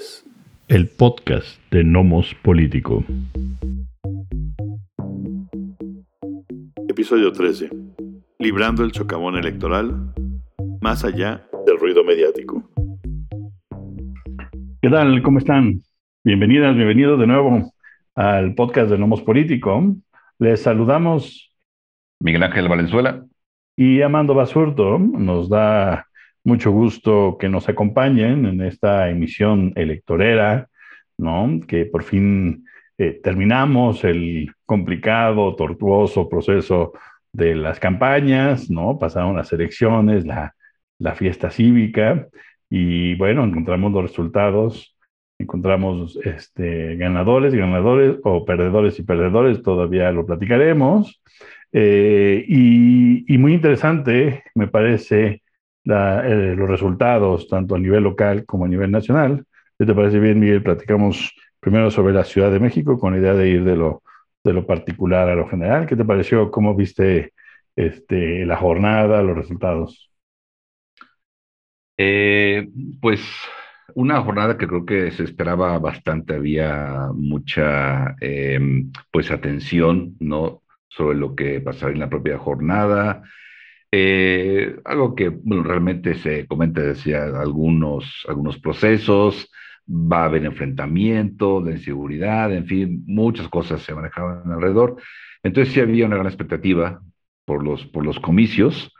es el podcast de Nomos Político. Episodio 13. Librando el socavón electoral más allá del ruido mediático. ¿Qué tal? ¿Cómo están? Bienvenidas, bienvenidos de nuevo al podcast de Nomos Político. Les saludamos Miguel Ángel Valenzuela y Amando Basurto. Nos da mucho gusto que nos acompañen en esta emisión electorera, ¿no? Que por fin eh, terminamos el complicado, tortuoso proceso de las campañas, ¿no? Pasaron las elecciones, la, la fiesta cívica y bueno, encontramos los resultados, encontramos este, ganadores, ganadores o perdedores y perdedores, todavía lo platicaremos. Eh, y, y, muy interesante, me parece, eh, los resultados, tanto a nivel local como a nivel nacional. ¿Qué te parece bien, Miguel? Platicamos primero sobre la Ciudad de México con la idea de ir de lo, de lo particular a lo general. ¿Qué te pareció? ¿Cómo viste este, la jornada, los resultados? Eh, pues una jornada que creo que se esperaba bastante, había mucha em, pues atención, ¿no? sobre lo que pasaría en la propia jornada, eh, algo que realmente se comenta decía algunos, algunos procesos, va a haber enfrentamiento de inseguridad, en fin, muchas cosas se manejaban alrededor. Entonces sí había una gran expectativa por los, por los comicios.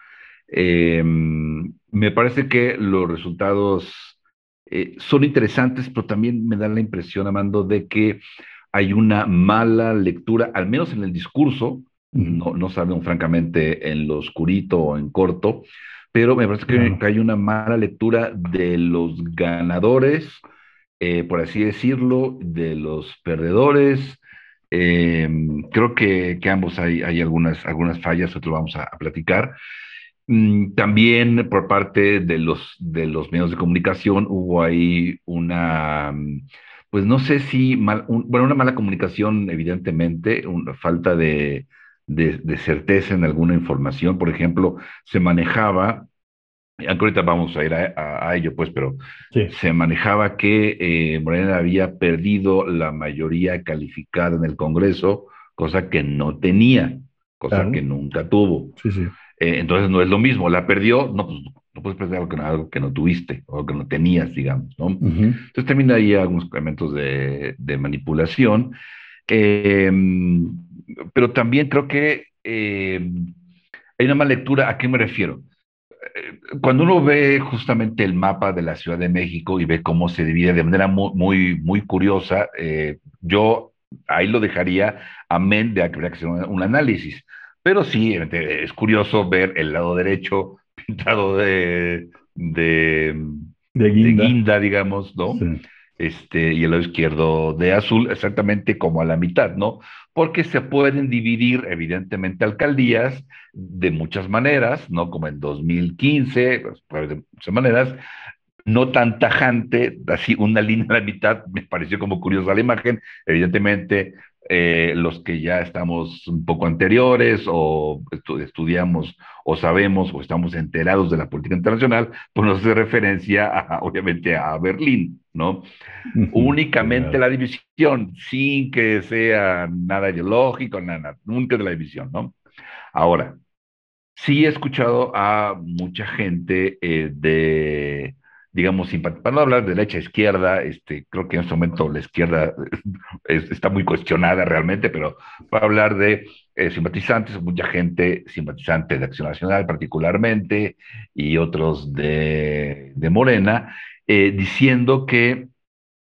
Eh, me parece que los resultados eh, son interesantes, pero también me da la impresión, Amando, de que hay una mala lectura, al menos en el discurso, no, no sabemos francamente en lo oscurito o en corto, pero me parece que, hay una mala lectura de los ganadores, eh, por así decirlo, de los perdedores. Em, creo que, que, ambos hay, hay algunas, algunas fallas, otros vamos a, platicar. Mm, también por parte de los, de los medios de comunicación hubo ahí una, pues no sé si, mal, bueno, una mala comunicación, evidentemente, una falta de, de, certeza en alguna información. Por ejemplo, se manejaba, ahorita vamos a ir a, ello, pues, pero se manejaba que eh, Morena había perdido la mayoría calificada en el Congreso, cosa que no tenía, cosa que nunca tuvo. Eh, entonces no es lo mismo, la perdió, no, pues no puedes perder algo que, algo que no tuviste, o que no tenías, digamos, ¿no? Entonces también hay algunos elementos de, de manipulación. Eh, pero también creo que eh, hay una mala lectura. ¿A qué me refiero? Eh, cuando uno ve justamente el mapa de la Ciudad de México y ve cómo se divide de manera muy, muy, curiosa, eh, yo ahí lo dejaría, amén de que habría que hacer un, análisis. Pero sí, es curioso ver el lado derecho pintado de, de, guinda. digamos, ¿no? Este, y el lado izquierdo de azul, exactamente como a la mitad, ¿no? Porque se pueden dividir, evidentemente, alcaldías de muchas maneras, ¿no? Como en 2015, pues, de muchas maneras, no tan tajante, así una línea a la mitad, me pareció como curiosa la imagen, evidentemente eh, los que ya estamos un poco anteriores o estudiamos o sabemos o estamos enterados de la política internacional, pues nos hace referencia obviamente a Berlín, ¿no? Únicamente la división, sin que sea nada ideológico, nada, nunca de la división, ¿no? Ahora, sí he escuchado a mucha gente eh, de digamos, para no hablar de derecha izquierda, este, creo que en este momento la izquierda está muy cuestionada realmente, pero para hablar de eh, simpatizantes, mucha gente simpatizante de Acción Nacional particularmente y otros de, Morena, eh, diciendo que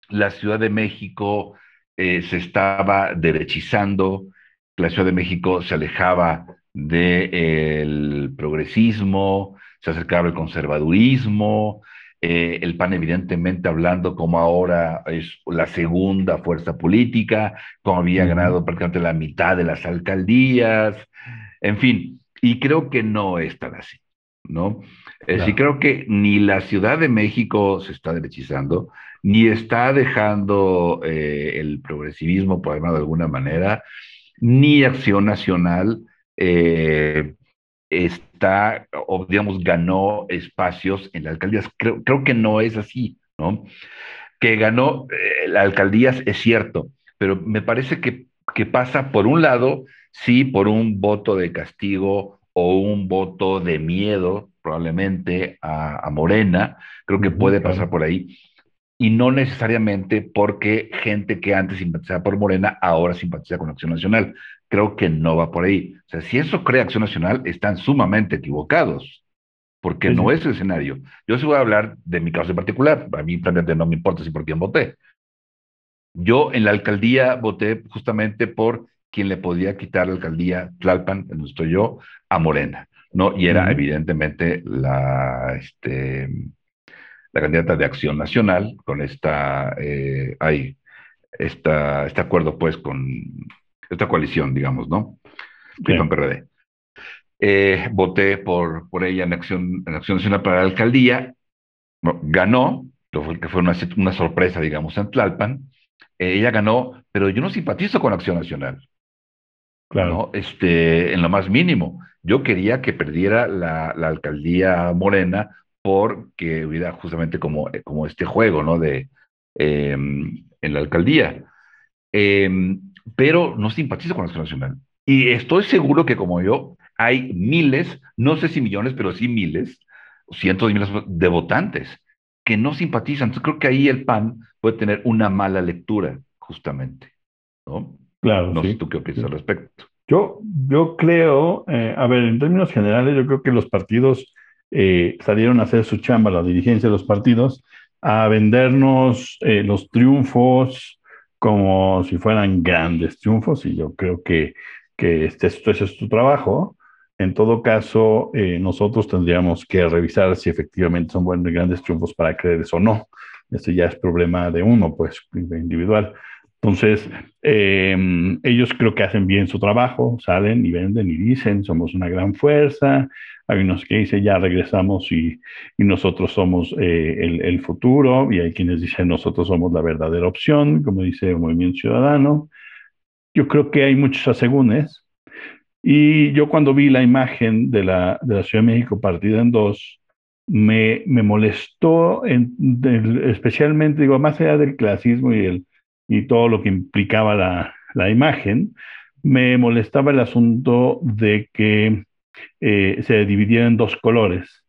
la Ciudad de México eh, se estaba derechizando, la Ciudad de México se alejaba del progresismo, se acercaba al conservadurismo, eh, el PAN evidentemente hablando como ahora es la segunda fuerza política, como había ganado prácticamente la mitad de las alcaldías, en fin, y creo que no es tan así, ¿no? Es decir, creo que ni la Ciudad de México se está derechizando, ni está dejando eh, el progresivismo, por llamarlo de alguna manera, ni Acción Nacional eh, está, o digamos, ganó espacios en las alcaldías. Creo, creo que no es así, ¿no? que ganó eh, la alcaldía, es cierto, pero me parece que, que pasa por un lado, sí, por un voto de castigo o un voto de miedo, probablemente, a, Morena, creo que puede pasar por ahí, y no necesariamente porque gente que antes simpatizaba por Morena ahora simpatiza con Acción Nacional. Creo que no va por ahí. O sea, si eso crea Acción Nacional, están sumamente equivocados, porque no es el escenario. Yo sí voy a hablar de mi caso en particular. A mí realmente no me importa si por quién voté. Yo en la alcaldía voté justamente por quien le podía quitar la alcaldía Tlalpan, donde estoy yo, a Morena, ¿no? Y era evidentemente la, este, la candidata de Acción Nacional con esta, eh, esta, este acuerdo pues con esta coalición, digamos, ¿no? PRD. Eh, voté por, por ella en Acción, en Acción Nacional para la alcaldía, ganó, que fue una, una sorpresa, digamos, en Tlalpan, eh, ella ganó, pero yo no simpatizo con Acción Nacional. Claro. Este, en lo más mínimo. Yo quería que perdiera la, la alcaldía Morena porque hubiera justamente como, eh, como este juego, ¿no? De, em, en la alcaldía. Em, pero no simpatizo con Acción Nacional. Y estoy seguro que como yo, hay miles, no sé si millones, pero sí miles, cientos de miles de votantes que no simpatizan. Entonces creo que ahí el PAN puede tener una mala lectura, justamente. ¿no? Claro. No sé tú qué opinas al respecto. Yo, yo creo, eh, a ver, en términos generales, yo creo que los partidos eh, salieron a hacer su chamba, la dirigencia de los partidos, a vendernos eh, los triunfos como si fueran grandes triunfos, y yo creo que, que este, esto, es tu trabajo. En todo caso, nosotros tendríamos que revisar si efectivamente son buenos y grandes triunfos para creer eso o no. Eso ya es problema de uno, pues, individual. Entonces, em, ellos creo que hacen bien su trabajo, salen y venden y dicen, somos una gran fuerza. Hay unos que dicen, ya regresamos y, y nosotros somos eh, el, el, futuro, y hay quienes dicen, nosotros somos la verdadera opción, como dice el Movimiento Ciudadano. Yo creo que hay muchos asegúnes. Y yo cuando vi la imagen de la, de la Ciudad de México partida en dos, me, me molestó en, especialmente, digo, más allá del clasismo y el y todo lo que implicaba la, la imagen, me molestaba el asunto de que eh, se dividiera en dos colores.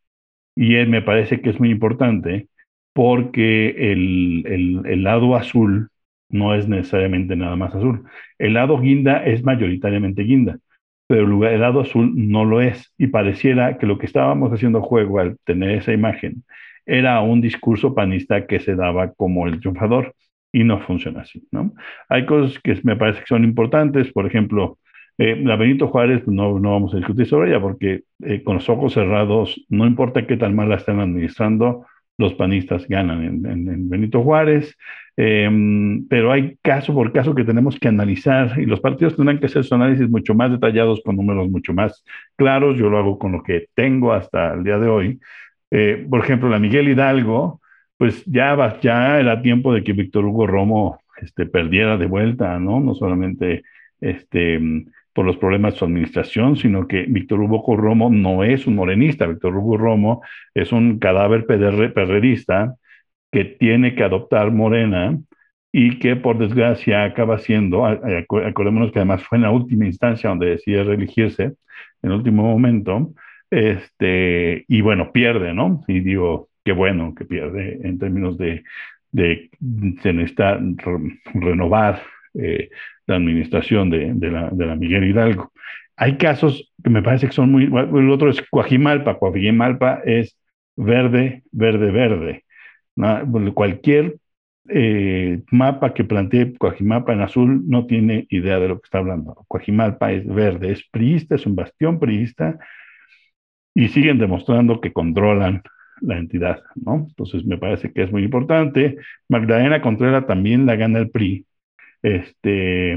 Y él me parece que es muy importante porque el, el, el, lado azul no es necesariamente nada más azul. El lado guinda es mayoritariamente guinda, pero el lado azul no lo es. Y pareciera que lo que estábamos haciendo juego al tener esa imagen era un discurso panista que se daba como el triunfador y no funciona así, ¿no? Hay cosas que me parece que son importantes, por ejemplo, eh, la Benito Juárez, no, no vamos a discutir sobre ella porque eh, con los ojos cerrados, no importa qué tan mal la estén administrando, los panistas ganan en, Benito Juárez, em, pero hay caso por caso que tenemos que analizar y los partidos tendrán que hacer su análisis mucho más detallados, con números mucho más claros. Yo lo hago con lo que tengo hasta el día de hoy. Eh, por ejemplo, la Miguel Hidalgo, pues ya, ya era tiempo de que Víctor Hugo Romo este, perdiera de vuelta, ¿no? No solamente este, por los problemas de su administración, sino que Víctor Hugo Romo no es un morenista, Víctor Hugo Romo es un cadáver perrerista que tiene que adoptar Morena y que por desgracia acaba siendo, acordémonos que además fue en la última instancia donde decide reelegirse, en el último momento, este, y bueno, pierde, ¿no? Y digo, bueno que pierde en términos de, de necesita renovar eh, la administración de, de, la, de, la, Miguel Hidalgo. Hay casos que me parece que son muy... El otro es Coajimalpa. Coajimalpa es verde, verde, verde. Cualquier eh, mapa que plantee Coajimalpa en azul no tiene idea de lo que está hablando. Coajimalpa es verde, es priista, es un bastión priista y siguen demostrando que controlan la entidad, ¿no? Entonces me parece que es muy importante. Magdalena Contreras también la gana el PRI, este,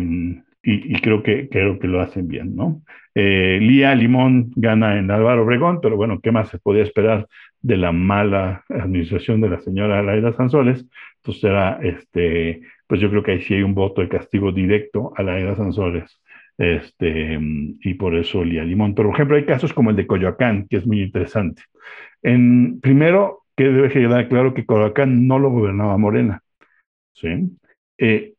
y, creo, que, creo que lo hacen bien, ¿no? Eh, Lía Limón gana en Álvaro Obregón, pero bueno, ¿qué más se podía esperar de la mala administración de la señora Laida Sanzoles? Entonces era, este, pues yo creo que ahí sí hay un voto de castigo directo a Laida Sanzoles. Este, y por eso Lía Limón. Pero, por ejemplo, hay casos como el de Coyoacán, que es muy interesante. En, primero, que debe quedar claro que Coyoacán no lo gobernaba Morena. ¿sí? Eh,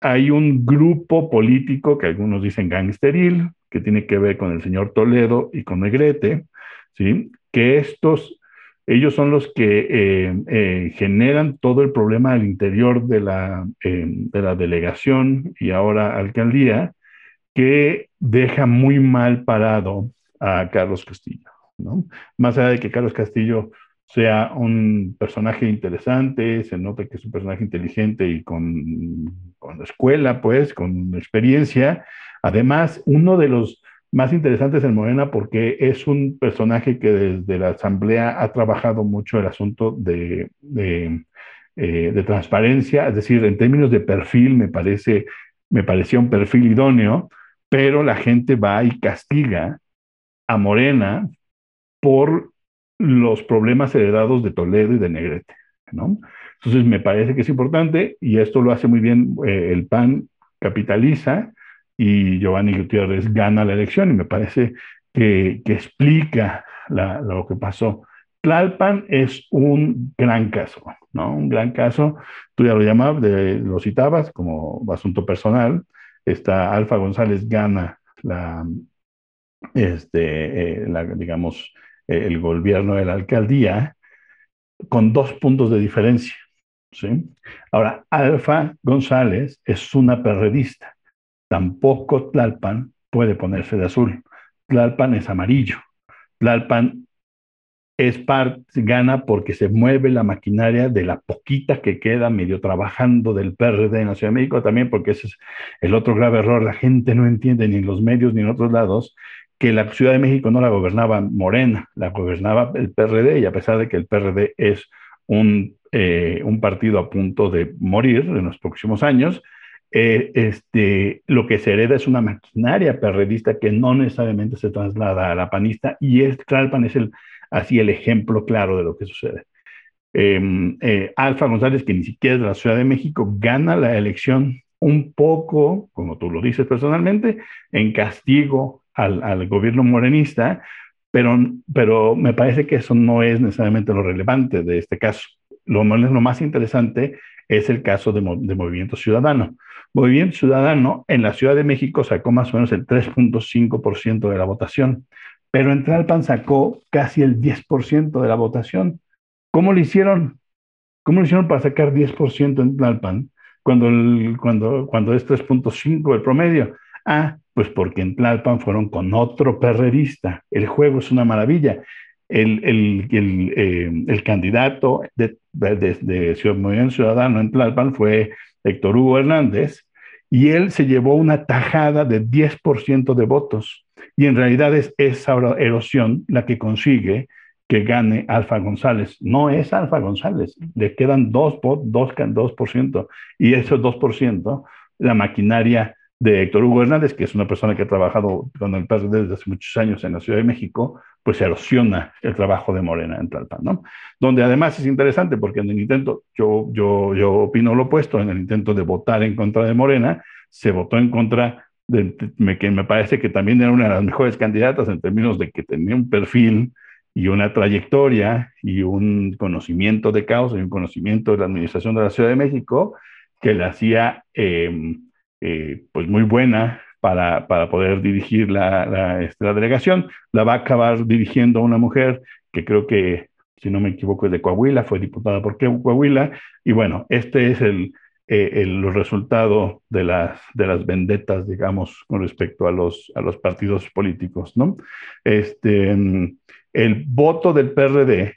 hay un grupo político que algunos dicen gangsteril, que tiene que ver con el señor Toledo y con Negrete, ¿sí? que estos, ellos son los que eh, eh, generan todo el problema al interior de la, de la delegación y ahora alcaldía, que deja muy mal parado a Carlos Castillo. ¿no? Más allá de que Carlos Castillo sea un personaje interesante, se nota que es un personaje inteligente y con, con escuela, pues, con experiencia. Además, uno de los más interesantes en Morena porque es un personaje que desde la Asamblea ha trabajado mucho el asunto de, de, eh, de transparencia, es decir, en términos de perfil me parece, me parecía un perfil idóneo, pero la gente va y castiga a Morena por los problemas heredados de Toledo y de Negrete, ¿no? Entonces me parece que es importante y esto lo hace muy bien eh, el PAN capitaliza y Giovanni Gutiérrez gana la elección y me parece que, explica lo que pasó. Tlalpan es un gran caso, ¿no? Un gran caso, tú ya lo llamabas, lo citabas como asunto personal, esta Alfa González gana la, este, eh, la, digamos, eh, el gobierno de la alcaldía con dos puntos de diferencia. ¿sí? Ahora, Alfa González es una perredista. Tampoco Tlalpan puede ponerse de azul. Tlalpan es amarillo. Tlalpan es parte, gana porque se mueve la maquinaria de la poquita que queda medio trabajando del PRD en la Ciudad de México, también porque ese es el otro grave error, la gente no entiende ni en los medios ni en otros lados que la Ciudad de México no la gobernaba Morena, la gobernaba el PRD y a pesar de que el PRD es un, eh, un partido a punto de morir en los próximos años, eh, este, lo que se hereda es una maquinaria perredista que no necesariamente se traslada a la panista y es, Tlalpan es el así el ejemplo claro de lo que sucede. Em, eh, Alfa González, que ni siquiera es de la Ciudad de México, gana la elección un poco, como tú lo dices personalmente, en castigo al, gobierno morenista, pero, me parece que eso no es necesariamente lo relevante de este caso. Lo, lo más interesante es el caso de, de, Movimiento Ciudadano. Movimiento Ciudadano en la Ciudad de México sacó más o menos el 3.5% de la votación pero en Tlalpan sacó casi el 10% de la votación. ¿Cómo lo hicieron? ¿Cómo lo hicieron para sacar 10% en Tlalpan cuando, cuando, cuando es 3.5 el promedio? Ah, pues porque en Tlalpan fueron con otro perrerista. El juego es una maravilla. El, el, el, eh, el candidato de, de, de, Ciudadano en Tlalpan fue Héctor Hugo Hernández y él se llevó una tajada de 10% de votos. Y en realidad es esa erosión la que consigue que gane Alfa González. No es Alfa González, le quedan 2%, 2%, y esos 2%, la maquinaria de Héctor Hugo Hernández, que es una persona que ha trabajado con el PRD desde hace muchos años en la Ciudad de México, pues erosiona el trabajo de Morena en Tlalpan, ¿no? Donde además es interesante porque en el intento, yo, yo, yo opino lo opuesto, en el intento de votar en contra de Morena, se votó en contra me, que me parece que también era una de las mejores candidatas en términos de que tenía un perfil y una trayectoria y un conocimiento de causa y un conocimiento de la administración de la Ciudad de México que la hacía eh, eh, pues muy buena para, para poder dirigir la, la, este, la, delegación. La va a acabar dirigiendo una mujer que creo que, si no me equivoco, es de Coahuila, fue diputada por Coahuila. Y bueno, este es el, eh, el resultado de las, de las vendetas, digamos, con respecto a los, a los partidos políticos, ¿no? Este, el voto del PRD,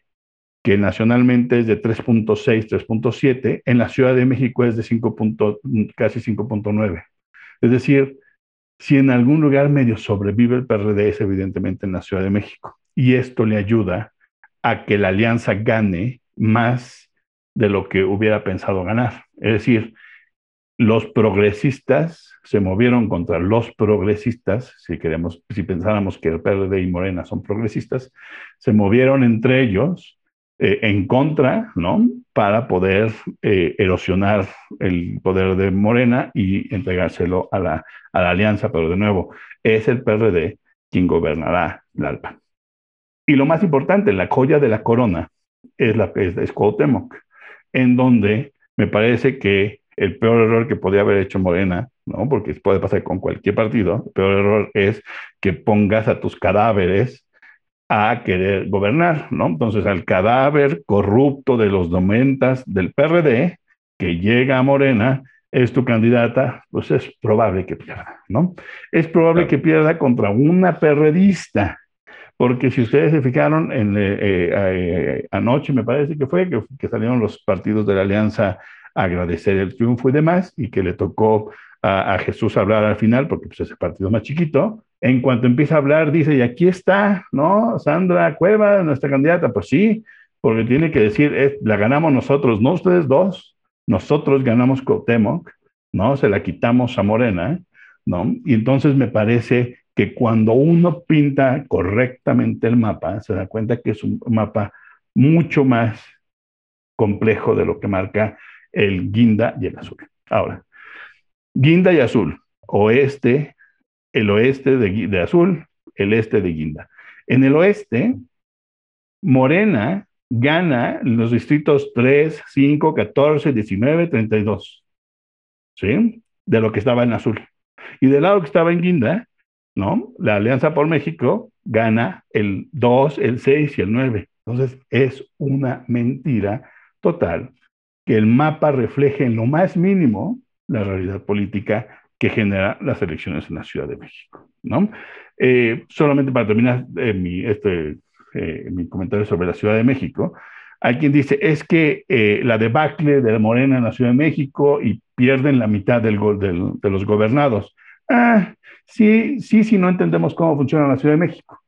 que nacionalmente es de 3.6, 3.7, en la Ciudad de México es de 5. casi 5.9. Es decir, si en algún lugar medio sobrevive el PRD es evidentemente en la Ciudad de México. Y esto le ayuda a que la alianza gane más de lo que hubiera pensado ganar. Es decir, los progresistas se movieron contra los progresistas, si queremos, si pensáramos que el PRD y Morena son progresistas, se movieron entre ellos eh, en contra, ¿no? Para poder eh, erosionar el poder de Morena y entregárselo a la, a la alianza, pero de nuevo, es el PRD quien gobernará la ALPA. Y lo más importante, la joya de la corona es la es, es Cuauhtémoc en donde me parece que el peor error que podría haber hecho Morena, ¿no? Porque puede pasar con cualquier partido, el peor error es que pongas a tus cadáveres a querer gobernar, ¿no? Entonces, al cadáver corrupto de los noventas del PRD que llega a Morena, es tu candidata, pues es probable que pierda, ¿no? Es probable que pierda contra una perredista, porque si ustedes se fijaron en eh, eh, anoche, me parece que fue, que, salieron los partidos de la alianza a agradecer el triunfo y demás, y que le tocó a, Jesús hablar al final, porque pues, es el partido más chiquito, en cuanto empieza a hablar, dice, y aquí está, ¿no? Sandra Cueva, nuestra candidata, pues sí, porque tiene que decir, la ganamos nosotros, no ustedes dos, nosotros ganamos Cuauhtémoc, ¿no? Se la quitamos a Morena, ¿no? Y entonces me parece que cuando uno pinta correctamente el mapa, se da cuenta que es un mapa mucho más complejo de lo que marca el guinda y el azul. Ahora, guinda y azul, oeste, el oeste de, azul, el este de guinda. En el oeste, Morena gana los distritos 3, 5, 14, 19, 32. ¿Sí? De lo que estaba en azul. Y del lado que estaba en guinda, ¿no? La Alianza por México gana el 2, el 6 y el 9. Entonces es una mentira total que el mapa refleje en lo más mínimo la realidad política que genera las elecciones en la Ciudad de México, ¿no? Eh, solamente para terminar eh, mi, este, eh, mi comentario sobre la Ciudad de México, hay quien dice, es que la debacle de la Morena en la Ciudad de México y pierden la mitad del, del, de los gobernados. Ah, Sí, sí, sí, no entendemos cómo funciona la Ciudad de México.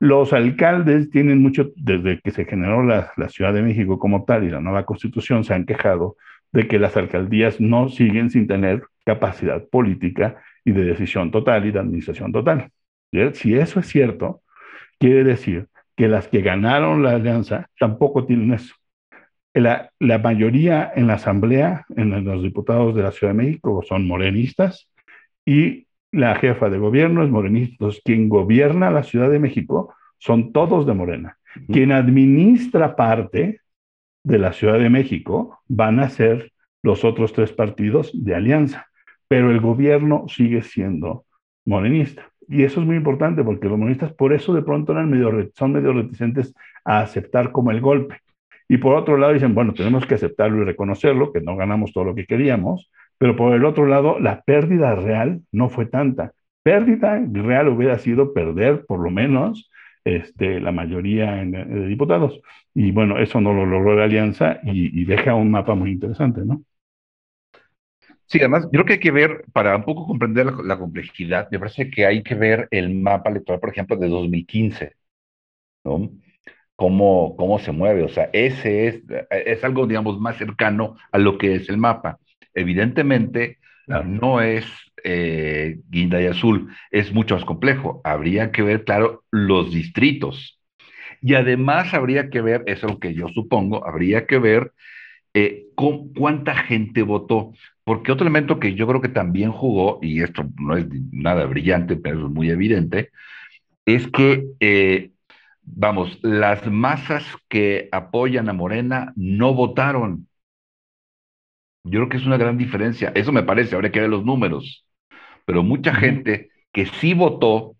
Los alcaldes tienen mucho, desde que se generó la, Ciudad de México como tal y la nueva constitución, se han quejado de que las alcaldías no siguen sin tener capacidad política y de decisión total y de administración total. Si eso es cierto, quiere decir que las que ganaron la alianza tampoco tienen eso. La, la mayoría en la asamblea, en los diputados de la Ciudad de México, son morenistas y la jefa de gobierno es morenista. quien gobierna la Ciudad de México son todos de Morena. Quien administra parte de la Ciudad de México van a ser los otros tres partidos de alianza, pero el gobierno sigue siendo morenista. Y eso es muy importante porque los morenistas por eso de pronto eran medio, son medio reticentes a aceptar como el golpe. Y por otro lado dicen, bueno, tenemos que aceptarlo y reconocerlo, que no ganamos todo lo que queríamos, pero por el otro lado, la pérdida real no fue tanta. Pérdida real hubiera sido perder por lo menos este, la mayoría de diputados. Y bueno, eso no lo logró la alianza y, deja un mapa muy interesante, ¿no? Sí, además, yo creo que hay que ver, para un poco comprender la, complejidad, me parece que hay que ver el mapa electoral, por ejemplo, de 2015, ¿no? Cómo, cómo se mueve, o sea, ese es, es algo, digamos, más cercano a lo que es el mapa. Evidentemente, no es eh, guinda y azul, es mucho más complejo. Habría que ver, claro, los distritos. Y además habría que ver, eso es lo que yo supongo, habría que ver eh, con cuánta gente votó. Porque otro elemento que yo creo que también jugó, y esto no es nada brillante, pero es muy evidente, es que, eh, vamos, las masas que apoyan a Morena no votaron. Yo creo que es una gran diferencia. Eso me parece, habría que ver los números. Pero mucha gente que sí votó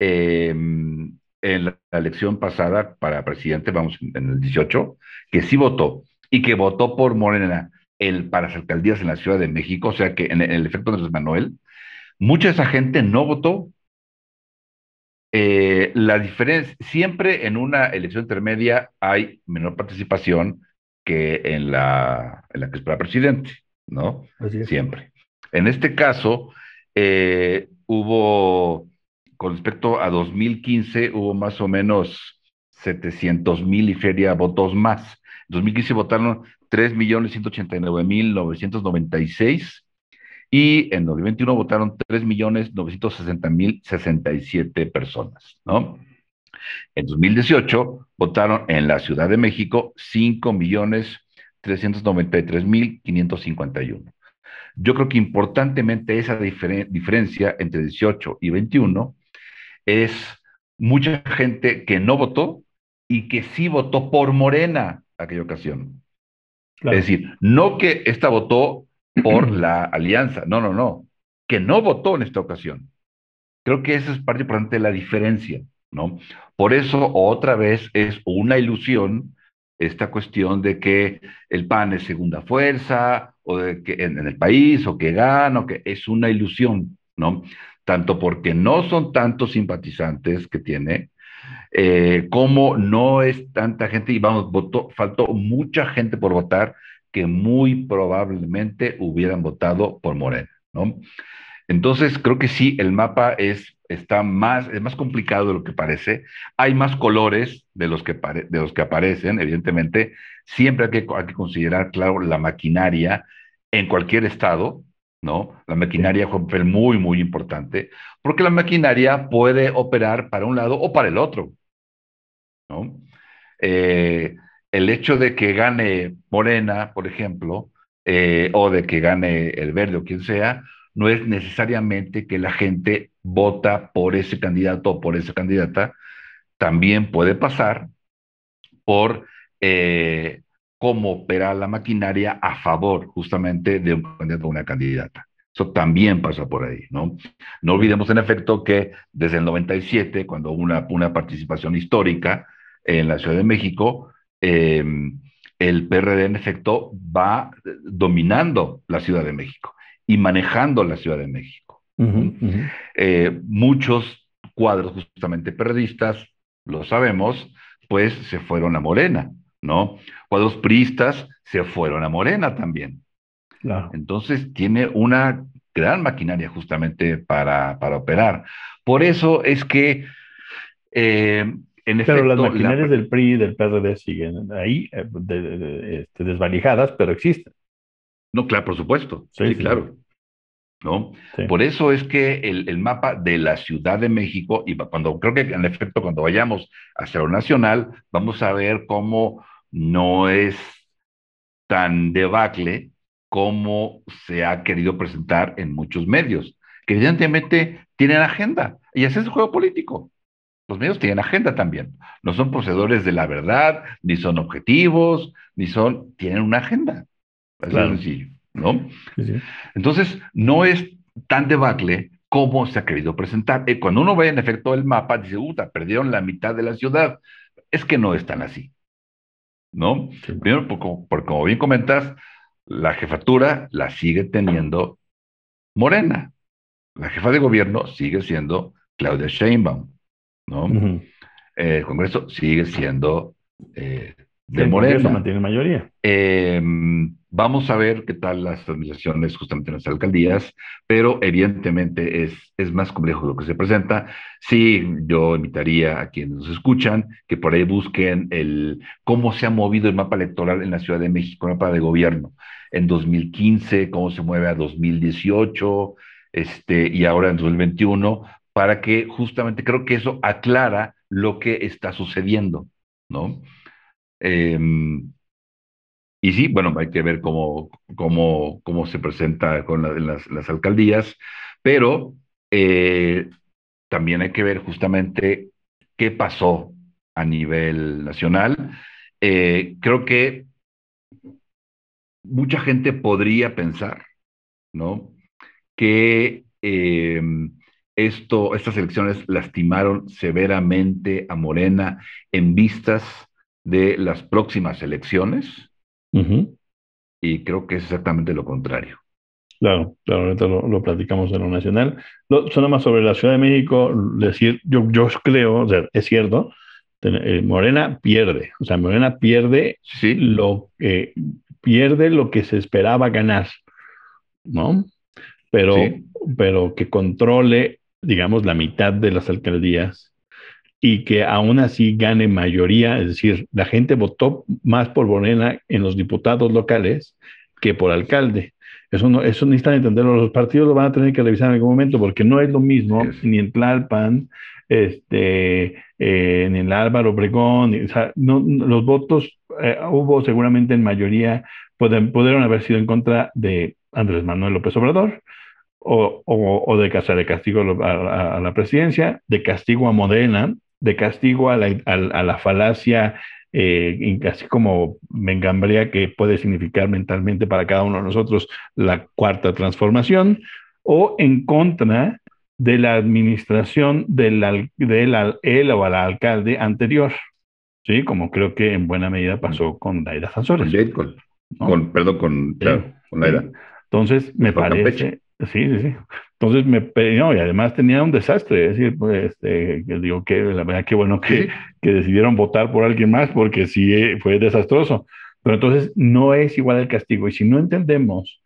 em, en la elección pasada para presidente, vamos, en el 18, que sí votó y que votó por Morena el, para las alcaldías en la Ciudad de México, o sea que en el efecto de Andrés Manuel, mucha de esa gente no votó. Eh, la diferencia, siempre en una elección intermedia hay menor participación que en la, en la que es para presidente, ¿no? Siempre. En este caso, eh, hubo, con respecto a 2015, hubo más o menos 700 mil y feria votos más. En 2015 votaron 3.189.996 y en 2021 votaron 3.960.067 personas, ¿no? En 2018 votaron en la Ciudad de México 5.393.551. Yo creo que importantemente esa diferencia entre 18 y 21 es mucha gente que no votó y que sí votó por Morena aquella ocasión. Es decir, no que esta votó por la alianza, no, no, no, que no votó en esta ocasión. Creo que esa es parte importante de la diferencia, ¿no? Por eso, otra vez, es una ilusión esta cuestión de que el PAN es segunda fuerza, o de que en, el país, o que gana, o que es una ilusión, ¿no? Tanto porque no son tantos simpatizantes que tiene, eh, como no es tanta gente, y vamos, votó, faltó mucha gente por votar que muy probablemente hubieran votado por Morena, ¿no? Entonces, creo que sí, el mapa es, está más, es más complicado de lo que parece. Hay más colores de los que, de los que aparecen, evidentemente. Siempre hay que, hay que considerar, claro, la maquinaria en cualquier estado, ¿no? La maquinaria juega un papel muy, muy importante, porque la maquinaria puede operar para un lado o para el otro, ¿no? Eh, el hecho de que gane Morena, por ejemplo, eh, o de que gane el verde o quien sea, no es necesariamente que la gente vota por ese candidato o por esa candidata, también puede pasar por eh, cómo opera la maquinaria a favor justamente de un candidato o una candidata. Eso también pasa por ahí, ¿no? No olvidemos en efecto que desde el 97, cuando hubo una, una participación histórica en la Ciudad de México, em, el PRD en efecto va dominando la Ciudad de México y manejando la Ciudad de México. Eh, muchos cuadros justamente periodistas, lo sabemos, pues se fueron a Morena, ¿no? Cuadros priistas se fueron a Morena también. Entonces tiene una gran maquinaria justamente para, para operar. Por eso es que, eh, en Pero las maquinarias del PRI y del PRD siguen ahí, eh, este, desvalijadas, pero existen. No, claro, por supuesto. Sí, claro. ¿No? Por eso es que el, mapa de la Ciudad de México, y cuando creo que en efecto cuando vayamos hacia lo nacional, vamos a ver cómo no es tan debacle como se ha querido presentar en muchos medios, que evidentemente tienen agenda, y ese es el juego político. Los medios tienen agenda también. No son poseedores de la verdad, ni son objetivos, ni son, tienen una agenda. Es sencillo, ¿no? Entonces, no es tan debacle como se ha querido presentar. Y cuando uno ve en efecto el mapa, dice, puta, perdieron la mitad de la ciudad. Es que no es tan así, ¿no? Primero, porque, como bien comentas, la jefatura la sigue teniendo Morena. La jefa de gobierno sigue siendo Claudia Sheinbaum, ¿no? El Congreso sigue siendo eh, de Morena. mantiene mayoría. Em, vamos a ver qué tal las administraciones justamente en las alcaldías, pero evidentemente es, es más complejo lo que se presenta. Sí, yo invitaría a quienes nos escuchan que por ahí busquen el cómo se ha movido el mapa electoral en la Ciudad de México, el mapa de gobierno, en 2015, cómo se mueve a 2018, este, y ahora en 2021, para que justamente creo que eso aclara lo que está sucediendo, ¿no? Em, y sí, bueno, hay que ver cómo, cómo, cómo se presenta con las, alcaldías, pero eh, también hay que ver justamente qué pasó a nivel nacional. Eh, creo que mucha gente podría pensar, ¿no? Que em, esto, estas elecciones lastimaron severamente a Morena en vistas de las próximas elecciones. Y creo que es exactamente lo contrario. Claro, claro, ahorita lo, platicamos en lo nacional. Lo, solo más sobre la Ciudad de México, decir, yo, yo creo, o sea, es cierto, eh, Morena pierde, o sea, Morena pierde sí. lo que pierde lo que se esperaba ganar, ¿no? Pero, pero que controle, digamos, la mitad de las alcaldías y que aún así gane mayoría, es decir, la gente votó más por Morena en los diputados locales que por alcalde. Eso, no, eso necesitan entenderlo, los partidos lo van a tener que revisar en algún momento porque no es lo mismo ni en Tlalpan, este, eh, en el Álvaro Obregón, o sea, no, los votos eh, hubo seguramente en mayoría, pueden, pudieron haber sido en contra de Andrés Manuel López Obrador, o, o, de, de castigo a, a, la presidencia, de castigo a Modena, de castigo a la, a, la falacia eh, así como mengambrea que puede significar mentalmente para cada uno de nosotros la cuarta transformación, o en contra de la administración del, del él o al alcalde anterior, ¿sí? Como creo que en buena medida pasó con Daira Sanzores. Con, con, perdón, con, claro, con Daira. Entonces, me parece, sí, sí, sí. Entonces, me, no, y además tenía un desastre, es decir, pues, este, digo que la verdad que bueno que, que decidieron votar por alguien más, porque sí eh, fue desastroso. Pero entonces no es igual el castigo. Y si no entendemos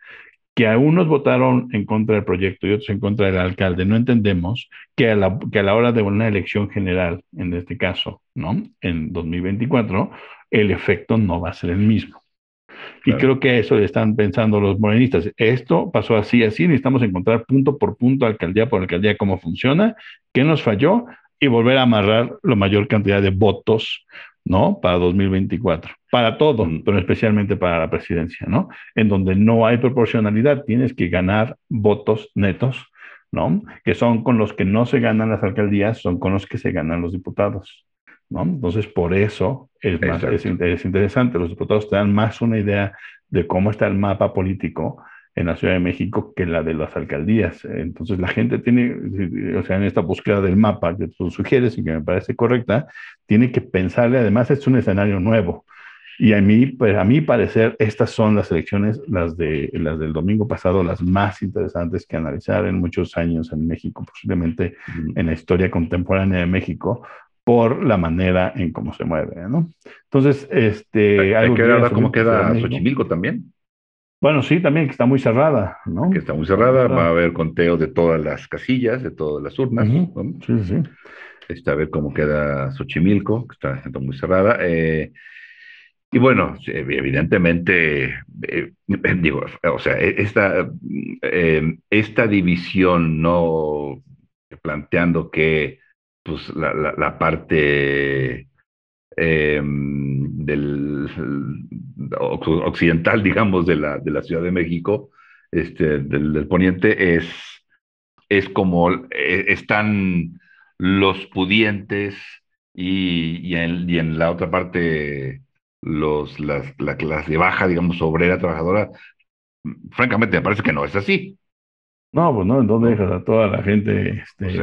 que a unos votaron en contra del proyecto y otros en contra del alcalde, no entendemos que a la, que a la hora de una elección general, en este caso, ¿no? En 2024, el efecto no va a ser el mismo. Y creo que eso están pensando los morenistas. Esto pasó así, así, necesitamos encontrar punto por punto, alcaldía por alcaldía, cómo funciona, qué nos falló y volver a amarrar la mayor cantidad de votos, ¿no? Para 2024. Para todo, mm. pero especialmente para la presidencia, ¿no? En donde no hay proporcionalidad, tienes que ganar votos netos, ¿no? Que son con los que no se ganan las alcaldías, son con los que se ganan los diputados. ¿No? Entonces, por eso es, más, es, interesante. Los diputados te dan más una idea de cómo está el mapa político en la Ciudad de México que la de las alcaldías. Entonces, la gente tiene, o sea, en esta búsqueda del mapa que tú sugieres y que me parece correcta, tiene que pensarle, además, es un escenario nuevo. Y a mí, pues, a mi parecer, estas son las elecciones, las, de, las del domingo pasado, las más interesantes que analizar en muchos años en México, posiblemente en la historia contemporánea de México, por la manera en cómo se mueve, ¿no? Entonces, este... Hay que ver cómo queda Xochimilco también. Bueno, sí, también que está muy cerrada, ¿no? Que está muy cerrada, va a haber conteo de todas las casillas, de todas las urnas. Sí, sí. Este, a ver cómo queda Xochimilco, que está, muy cerrada. Eh, y bueno, evidentemente, eh, digo, o sea, e, esta, eh, esta división no planteando que pues, la, parte em, del occidental, digamos, de la, de la Ciudad de México, este, del, poniente, es, es como eh, están los pudientes y, en, la otra parte los, las, la clase baja, digamos, obrera, trabajadora. Francamente, me parece que no es así. No, pues no, ¿en dejas a toda la gente este,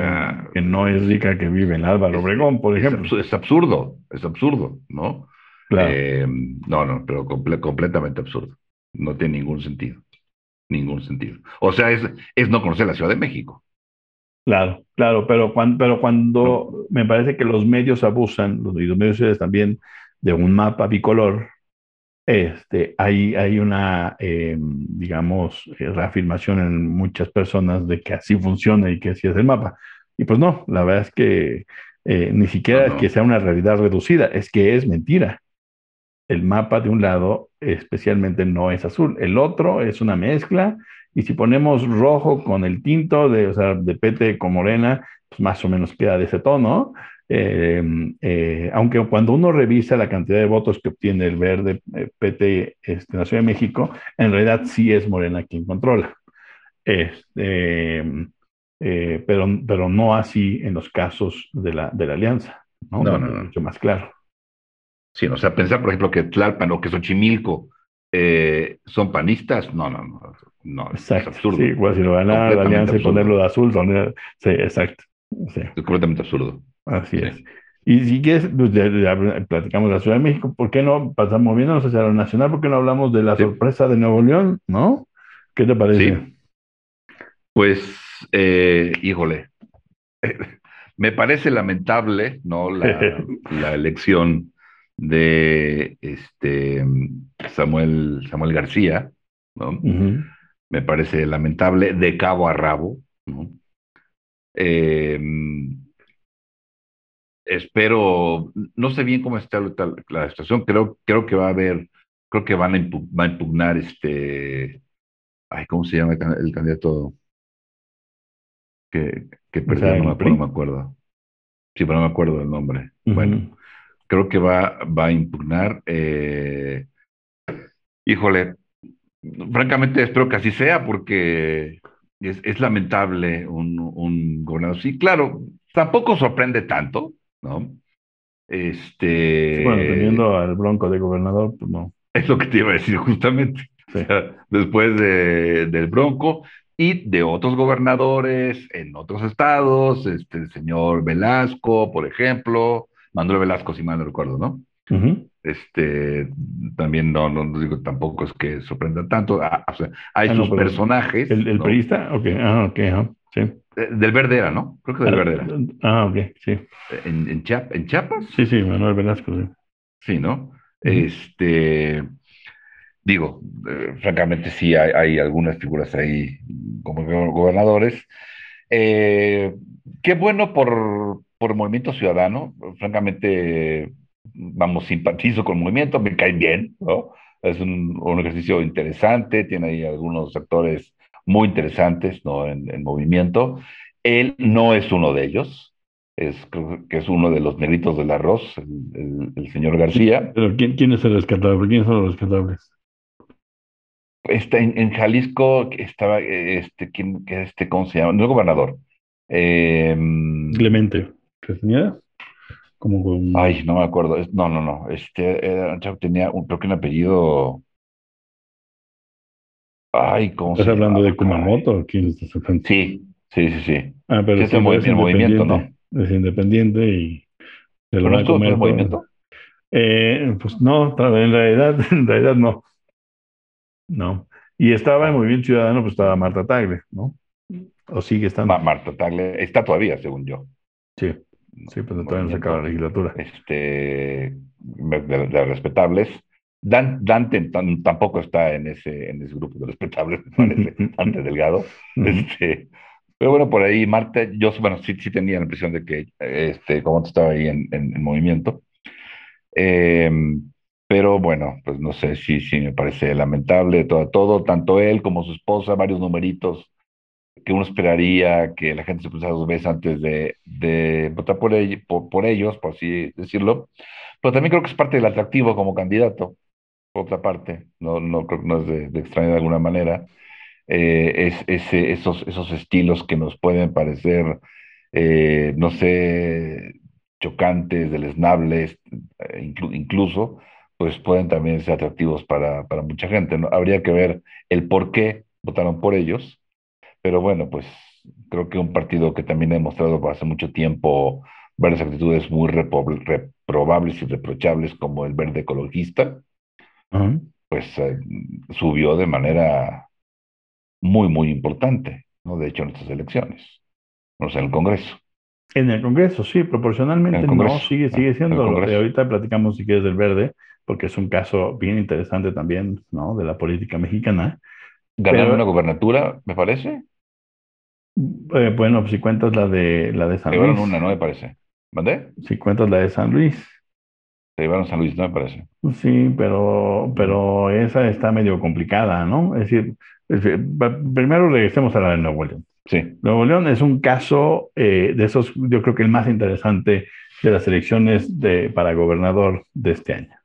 que no es rica que vive en Álvaro Obregón, por ejemplo? Es, absurdo, es absurdo, ¿no? Claro. Eh, no, no, pero completamente absurdo. No tiene ningún sentido. Ningún sentido. O sea, es, es no conocer la Ciudad de México. Claro, claro, pero cuando, pero cuando me parece que los medios abusan, los, y los medios también, de un mapa bicolor, este, hay, hay una, eh, digamos, eh, reafirmación en muchas personas de que así funciona y que así es el mapa. Y pues no, la verdad es que eh, ni siquiera es que sea una realidad reducida, es que es mentira. El mapa de un lado especialmente no es azul, el otro es una mezcla, y si ponemos rojo con el tinto, de, o sea, de pete con morena, pues más o menos queda de ese tono, eh, eh, aunque cuando uno revisa la cantidad de votos que obtiene el verde eh, PT este, en la Ciudad de México, en realidad sí es Morena quien controla. Este, pero, pero no así en los casos de la, de la alianza, ¿no? No, no, Mucho más claro. Sí, o sea, pensar, por ejemplo, que Tlalpan o que Xochimilco son panistas, no, no, no. no exacto. Es absurdo. Sí, igual si lo van a la alianza y ponerlo de azul, son, sí, exacto. Es completamente absurdo. Así es. Y si quieres, pues platicamos de la Ciudad de México, ¿por qué no pasamos moviéndonos hacia lo nacional? ¿Por qué no hablamos de la sorpresa de Nuevo León? ¿No? ¿Qué te parece? Pues, eh, híjole, me parece lamentable, ¿no? La, elección de este Samuel, Samuel García, ¿no? Me parece lamentable de cabo a rabo, ¿no? Eh, espero, no sé bien cómo está la, situación, creo, creo que va a haber, creo que van a, va a impugnar este, ay, ¿cómo se llama el, candidato que, que perdió? No, me acuerdo. Sí, pero no me acuerdo del nombre. Bueno, creo que va, va a impugnar. Eh, híjole, francamente espero que así sea porque es, es lamentable un, un gobernador. Sí, claro, tampoco sorprende tanto, ¿no? Este, bueno, teniendo al Bronco de gobernador, pues no. Es lo que te iba a decir justamente. al Bronco de gobernador, no. Es lo que te iba a decir justamente. Sí. después de, del Bronco y de otros gobernadores en otros estados, este, el señor Velasco, por ejemplo, Manuel Velasco, si mal no recuerdo, ¿no? Este, también no, no, digo, tampoco es que sorprenda tanto. Ah, o sea, hay ah, sus personajes. ¿El, el periodista? Ok, ah, ok, sí. Eh, del Verdera, ¿no? Creo que del Verdera. Ah, ok, sí. ¿En, en, ¿En Chiapas? Sí, sí, Manuel Velasco, sí. Sí, ¿no? Este, digo, eh, francamente sí hay, algunas figuras ahí como gobernadores. Eh, qué bueno por, por el movimiento ciudadano, francamente, vamos, simpatizo con el movimiento, me caen bien, ¿no? Es un, un ejercicio interesante, tiene ahí algunos actores muy interesantes, ¿no? En, en movimiento. Él no es uno de ellos, es, que es uno de los negritos del arroz, el, el, señor García. Pero ¿quién, ¿quién, es el rescatable? ¿Quiénes son los rescatables? Está en, en Jalisco estaba este, ¿quién, este, ¿cómo se llama? No es gobernador. Eh, Clemente. tenía? Como con... Ay, no me acuerdo. No, no, no. Este era, tenía un, creo que un apellido. Ay, ¿cómo ¿Estás hablando de Kumamoto? ¿Quién estás hablando? Sí, sí, sí, sí. Ah, pero es el, movimiento, ¿no? Es independiente y se lo va a comer. el movimiento? Eh, pues no, en realidad, en realidad no. No. Y estaba en Movimiento Ciudadano, pues estaba Marta Tagle, ¿no? O sigue estando. Marta Tagle está todavía, según yo. Sí, sí, pues todavía no se acaba la legislatura. Este, de, de respetables. Dan, Dante tampoco está en ese, en ese grupo de respetables, me parece, Dante Delgado. Este, pero bueno, por ahí Marta, yo bueno, sí, sí tenía la impresión de que, este, como estaba ahí en, en, movimiento. Eh, pero bueno, pues no sé, sí, sí, me parece lamentable todo, todo, tanto él como su esposa, varios numeritos que uno esperaría que la gente se pensara dos veces antes de, de votar por, por, ellos, por así decirlo. Pero también creo que es parte del atractivo como candidato, otra parte, no, no creo no es de, de extrañar de alguna manera. Eh, es, ese, esos, esos estilos que nos pueden parecer, eh, no sé, chocantes, deleznables, eh, incluso, pues pueden también ser atractivos para, para mucha gente. ¿no? Habría que ver el por qué votaron por ellos, pero bueno, pues creo que un partido que también ha demostrado hace mucho tiempo varias actitudes muy reprobables y reprochables como el verde ecologista, pues eh, subió de manera muy, muy importante, ¿no? De hecho, en estas elecciones, no sé, en el Congreso. En el Congreso, sí, proporcionalmente no, sigue, sigue siendo. ahorita platicamos si quieres del verde, porque es un caso bien interesante también, ¿no? De la política mexicana. ¿Ganaron una gubernatura, me parece? Eh, bueno, pues si cuentas la de, la de San llevaron una, ¿no? Me parece. ¿Mandé? Si cuentas la de San Luis. Se llevaron San Luis, no me parece. Sí, pero, pero esa está medio complicada, ¿no? Es decir, primero regresemos a la de Nuevo León. Sí. Nuevo León es un caso eh, de esos, yo creo que el más interesante de las elecciones de, para gobernador de este año.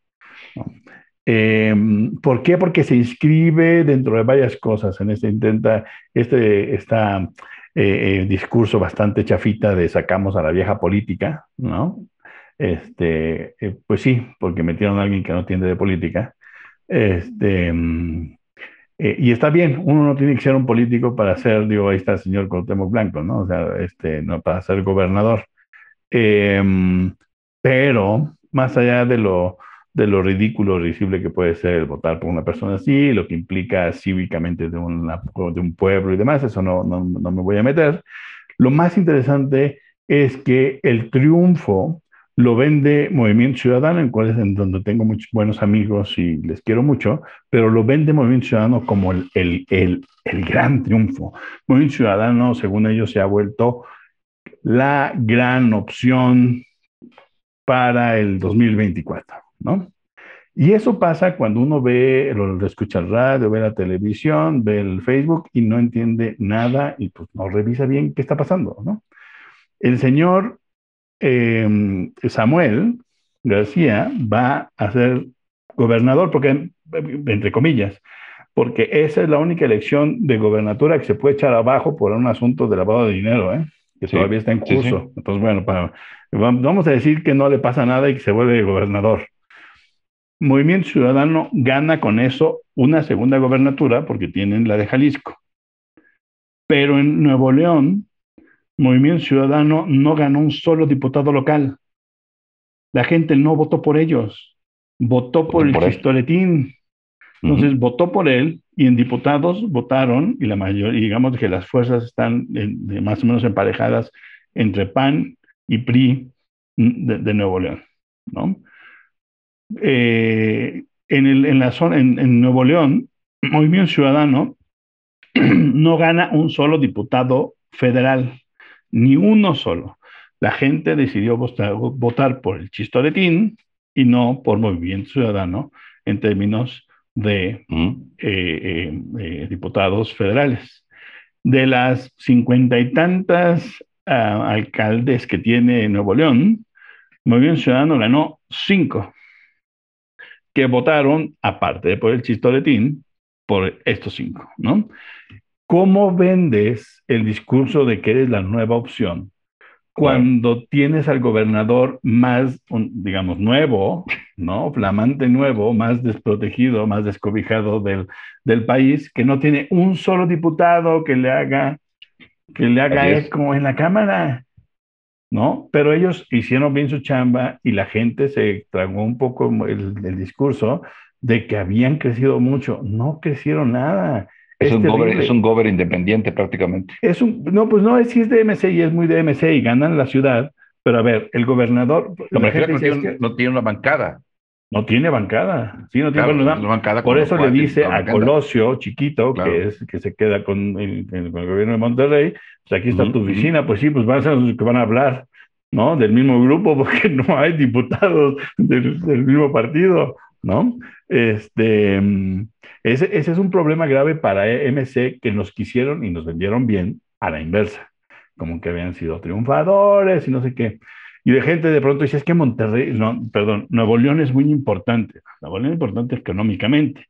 Eh, ¿Por qué? Porque se inscribe dentro de varias cosas en este intenta este esta, eh, eh, discurso bastante chafita de sacamos a la vieja política, ¿no? Este, pues sí, porque metieron a alguien que no entiende de política. Este, y está bien, uno no tiene que ser un político para ser, digo, ahí está el señor Cuauhtémoc Blanco, ¿no? O sea, este, no para ser gobernador. pero más allá de lo de lo ridículo, risible que puede ser votar por una persona así, lo que implica cívicamente de, una, de un pueblo y demás, eso no, no, no, me voy a meter. Lo más interesante es que el triunfo lo vende Movimiento Ciudadano, en cual es en donde tengo muchos buenos amigos y les quiero mucho, pero lo vende Movimiento Ciudadano como el, el, el, el gran triunfo. Movimiento Ciudadano, según ellos, se ha vuelto la gran opción para el 2024. ¿no? Y eso pasa cuando uno ve, lo, escucha el radio, ve la televisión, ve el Facebook y no entiende nada y pues no revisa bien qué está pasando, ¿no? El señor em, Samuel García va a ser gobernador, porque, entre comillas, porque esa es la única elección de gobernatura que se puede echar abajo por un asunto de lavado de dinero, ¿eh? que todavía está en curso. Entonces, bueno, vamos a decir que no le pasa nada y que se vuelve gobernador. Movimiento Ciudadano gana con eso una segunda gobernatura porque tienen la de Jalisco. Pero en Nuevo León, Movimiento Ciudadano no ganó un solo diputado local. La gente no votó por ellos, votó por el chistoletín. Entonces votó por él y en diputados votaron, y la mayoría, digamos que las fuerzas están más o menos emparejadas entre PAN y PRI de, Nuevo León, ¿no? Eh, en, el, en, la zona, en, Nuevo León, Movimiento Ciudadano no gana un solo diputado federal, ni uno solo. La gente decidió votar, votar por el chistoretín y no por Movimiento Ciudadano en términos de mm. eh, eh, eh, diputados federales. De las cincuenta y tantas ah, alcaldes que tiene Nuevo León, Movimiento Ciudadano ganó cinco, que votaron, aparte por el chistoletín, por estos cinco, ¿no? ¿Cómo vendes el discurso de que eres la nueva opción cuando tienes al gobernador más, digamos, nuevo, ¿no? Flamante nuevo, más desprotegido, más descobijado del, del país, que no tiene un solo diputado que le haga, que le haga eco en la Cámara, ¿no? Pero ellos hicieron bien su chamba y la gente se tragó un poco el, el discurso de que habían crecido mucho. No crecieron nada. Es, un gober, es un gober independiente prácticamente. Es un, no, pues no, sí es de MC y es muy de MC y ganan la ciudad, pero a ver, el gobernador... Lo no, tiene, no tiene una bancada. No tiene bancada, sí, no tiene bancada. Por eso le dice a Colosio, chiquito, que es que se queda con el, gobierno de Monterrey, pues aquí está tu oficina, pues sí, pues van a ser los que van a hablar, ¿no? Del mismo grupo, porque no hay diputados del, del mismo partido, ¿no? Este, ese, ese, es un problema grave para MC que nos quisieron y nos vendieron bien a la inversa, como que habían sido triunfadores y no sé qué. Y de gente de pronto dice, es que Monterrey, no, perdón, Nuevo León es muy importante. Nuevo León es importante económicamente,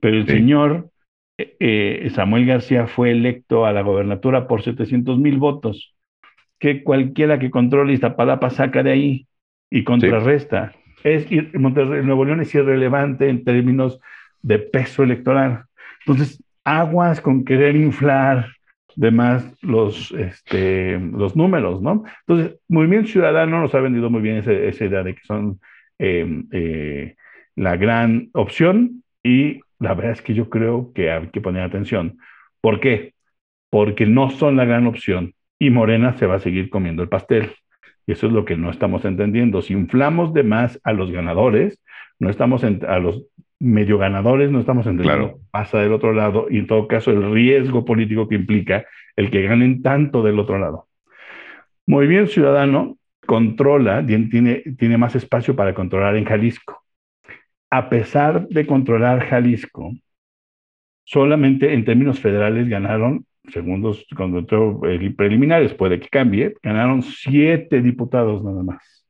pero el señor eh, eh, Samuel García fue electo a la gobernatura por 700 mil votos, que cualquiera que controle Iztapalapa saca de ahí y contrarresta es Monterrey, Nuevo León es irrelevante en términos de peso electoral. Entonces, aguas con querer inflar de los, este, los números, ¿no? Entonces, Movimiento Ciudadano nos ha vendido muy bien esa, idea de que son em, eh, la gran opción y la verdad es que yo creo que hay que poner atención. ¿Por qué? Porque no son la gran opción y Morena se va a seguir comiendo el pastel. Y eso es lo que no estamos entendiendo. Si inflamos de más a los ganadores, no estamos a los medio ganadores, no estamos entendiendo pasa del otro lado y en todo caso el riesgo político que implica el que ganen tanto del otro lado. Movimiento Ciudadano controla, tiene, tiene más espacio para controlar en Jalisco. A pesar de controlar Jalisco, solamente en términos federales ganaron segundos cuando entró el preliminares, puede que cambie, ganaron siete diputados nada más.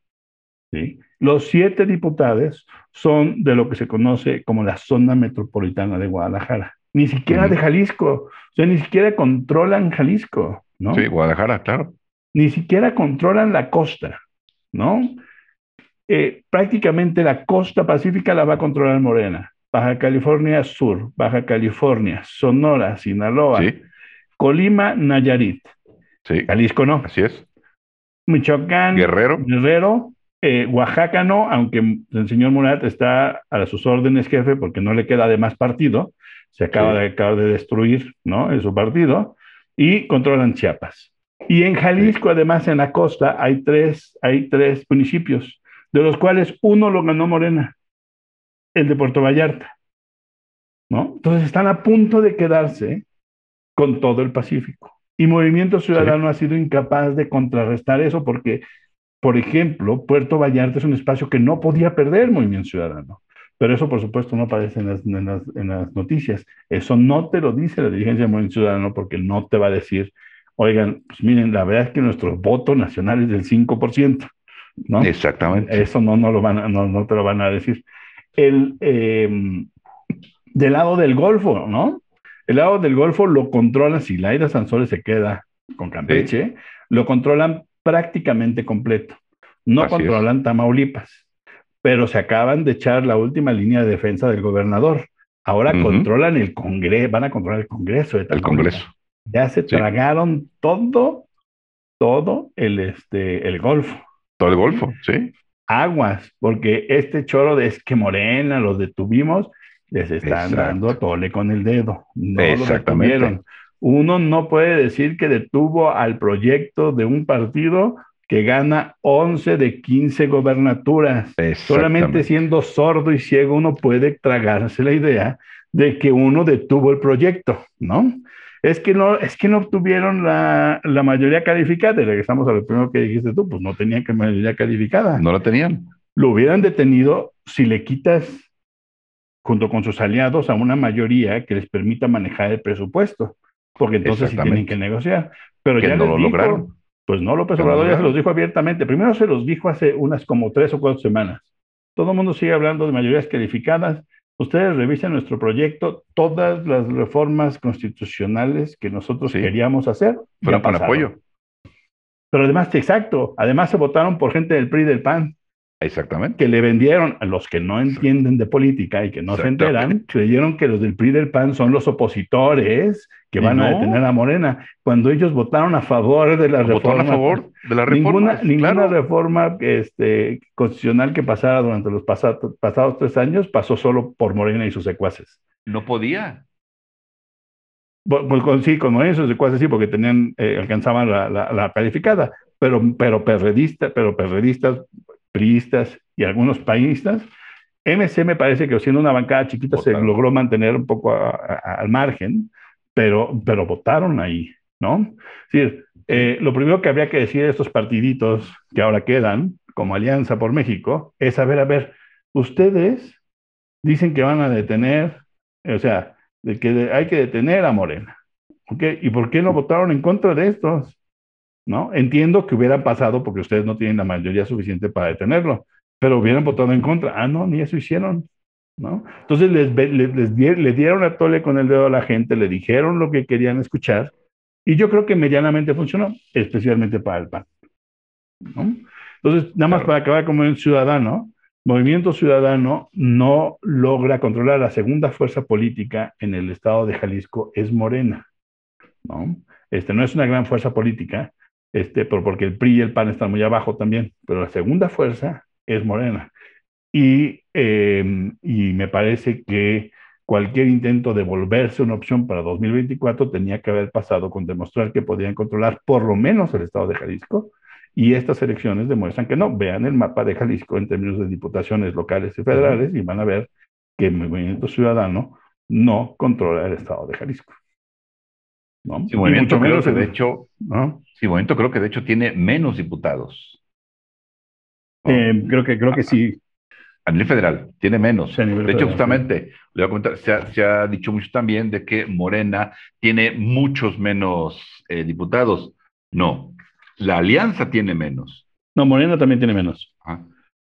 ¿sí? Los siete diputados son de lo que se conoce como la zona metropolitana de Guadalajara, ni siquiera de Jalisco, o sea, ni siquiera controlan Jalisco, ¿no? Sí, Guadalajara, claro. Ni siquiera controlan la costa, ¿no? Eh, prácticamente la costa pacífica la va a controlar Morena. Baja California Sur, Baja California, Sonora, Sinaloa, ¿Sí? Colima, Nayarit. Sí. Jalisco no. Así es. Michoacán. Guerrero. Guerrero. Eh, Oaxaca no, aunque el señor Murat está a sus órdenes, jefe, porque no le queda de más partido. Se acaba, de, de destruir, ¿no? En su partido. Y controlan Chiapas. Y en Jalisco, además, en la costa, hay tres, hay tres municipios, de los cuales uno lo ganó Morena, el de Puerto Vallarta. ¿No? Entonces están a punto de quedarse con todo el Pacífico. Y Movimiento Ciudadano ha sido incapaz de contrarrestar eso porque, por ejemplo, Puerto Vallarta es un espacio que no podía perder Movimiento Ciudadano. Pero eso, por supuesto, no aparece en las, en las, noticias. Eso no te lo dice la dirigencia de Movimiento Ciudadano porque no te va a decir, oigan, pues miren, la verdad es que nuestro voto nacional es del 5%. ¿no? Exactamente. Eso no, no, lo van no, no te lo van a decir. El, eh, del lado del Golfo, ¿no? El lado del Golfo lo controla si Laida Sansores se queda con Campeche, lo controlan prácticamente completo. No controlan Tamaulipas, pero se acaban de echar la última línea de defensa del gobernador. Ahora controlan el Congreso, van a controlar el Congreso. De el Congreso. Ya se tragaron todo, todo el, este, el Golfo. Todo el Golfo, sí. Aguas, porque este choro de es que Morena los detuvimos, les están dando tole con el dedo. No Exactamente. Uno no puede decir que detuvo al proyecto de un partido que gana 11 de 15 gobernaturas. Solamente siendo sordo y ciego uno puede tragarse la idea de que uno detuvo el proyecto, ¿no? Es que no, es que no obtuvieron la, la mayoría calificada. Y regresamos a lo primero que dijiste tú, pues no tenían que mayoría calificada. No la tenían. Lo hubieran detenido si le quitas junto con sus aliados a una mayoría que les permita manejar el presupuesto, porque entonces sí tienen que negociar. Pero ya no lo lograron. Pues no, López Obrador ya se los dijo abiertamente. Primero se los dijo hace unas como tres o cuatro semanas. Todo el mundo sigue hablando de mayorías calificadas. Ustedes revisen nuestro proyecto, todas las reformas constitucionales que nosotros queríamos hacer. Fueron con apoyo. Pero además, exacto, además se votaron por gente del PRI y del PAN. Exactamente. Que le vendieron a los que no entienden de política y que no se enteran, creyeron que los del PRI del PAN son los opositores que van a detener a Morena, cuando ellos votaron a favor de la reforma. a favor de la reforma. Ninguna, ninguna reforma este, constitucional que pasara durante los pasados, pasados tres años pasó solo por Morena y sus secuaces. No podía. Pues, con, sí, con Morena y sus secuaces sí, porque tenían, eh, alcanzaban la, la, calificada, pero, pero, perredista, pero perredistas priistas y algunos paístas. MC me parece que siendo una bancada chiquita se logró mantener un poco al margen, pero, pero votaron ahí, ¿no? Es decir, eh, lo primero que habría que decir de estos partiditos que ahora quedan como Alianza por México es, a ver, a ver, ustedes dicen que van a detener, o sea, de que hay que detener a Morena, ¿ok? ¿Y por qué no votaron en contra de estos? ¿No? Entiendo que hubieran pasado porque ustedes no tienen la mayoría suficiente para detenerlo, pero hubieran votado en contra. Ah, no, ni eso hicieron, ¿no? Entonces les, les, le dieron a tole con el dedo a la gente, le dijeron lo que querían escuchar, y yo creo que medianamente funcionó, especialmente para el PAN, ¿no? Entonces, nada más para acabar como un ciudadano, Movimiento Ciudadano no logra controlar la segunda fuerza política en el estado de Jalisco, es Morena, ¿no? Este no es una gran fuerza política, este, porque el PRI y el PAN están muy abajo también, pero la segunda fuerza es Morena. Y, em, y me parece que cualquier intento de volverse una opción para 2024 tenía que haber pasado con demostrar que podían controlar por lo menos el estado de Jalisco, y estas elecciones demuestran que no. Vean el mapa de Jalisco en términos de diputaciones locales y federales y van a ver que el Movimiento Ciudadano no controla el estado de Jalisco. ¿no? Sí, Movimiento creo que de hecho, ¿no? Sí, Movimiento creo que de hecho tiene menos diputados. Eh, creo que creo que sí. A nivel federal, tiene menos. de hecho, justamente, le voy a comentar, se ha, dicho mucho también de que Morena tiene muchos menos eh, diputados. No, la alianza tiene menos. No, Morena también tiene menos.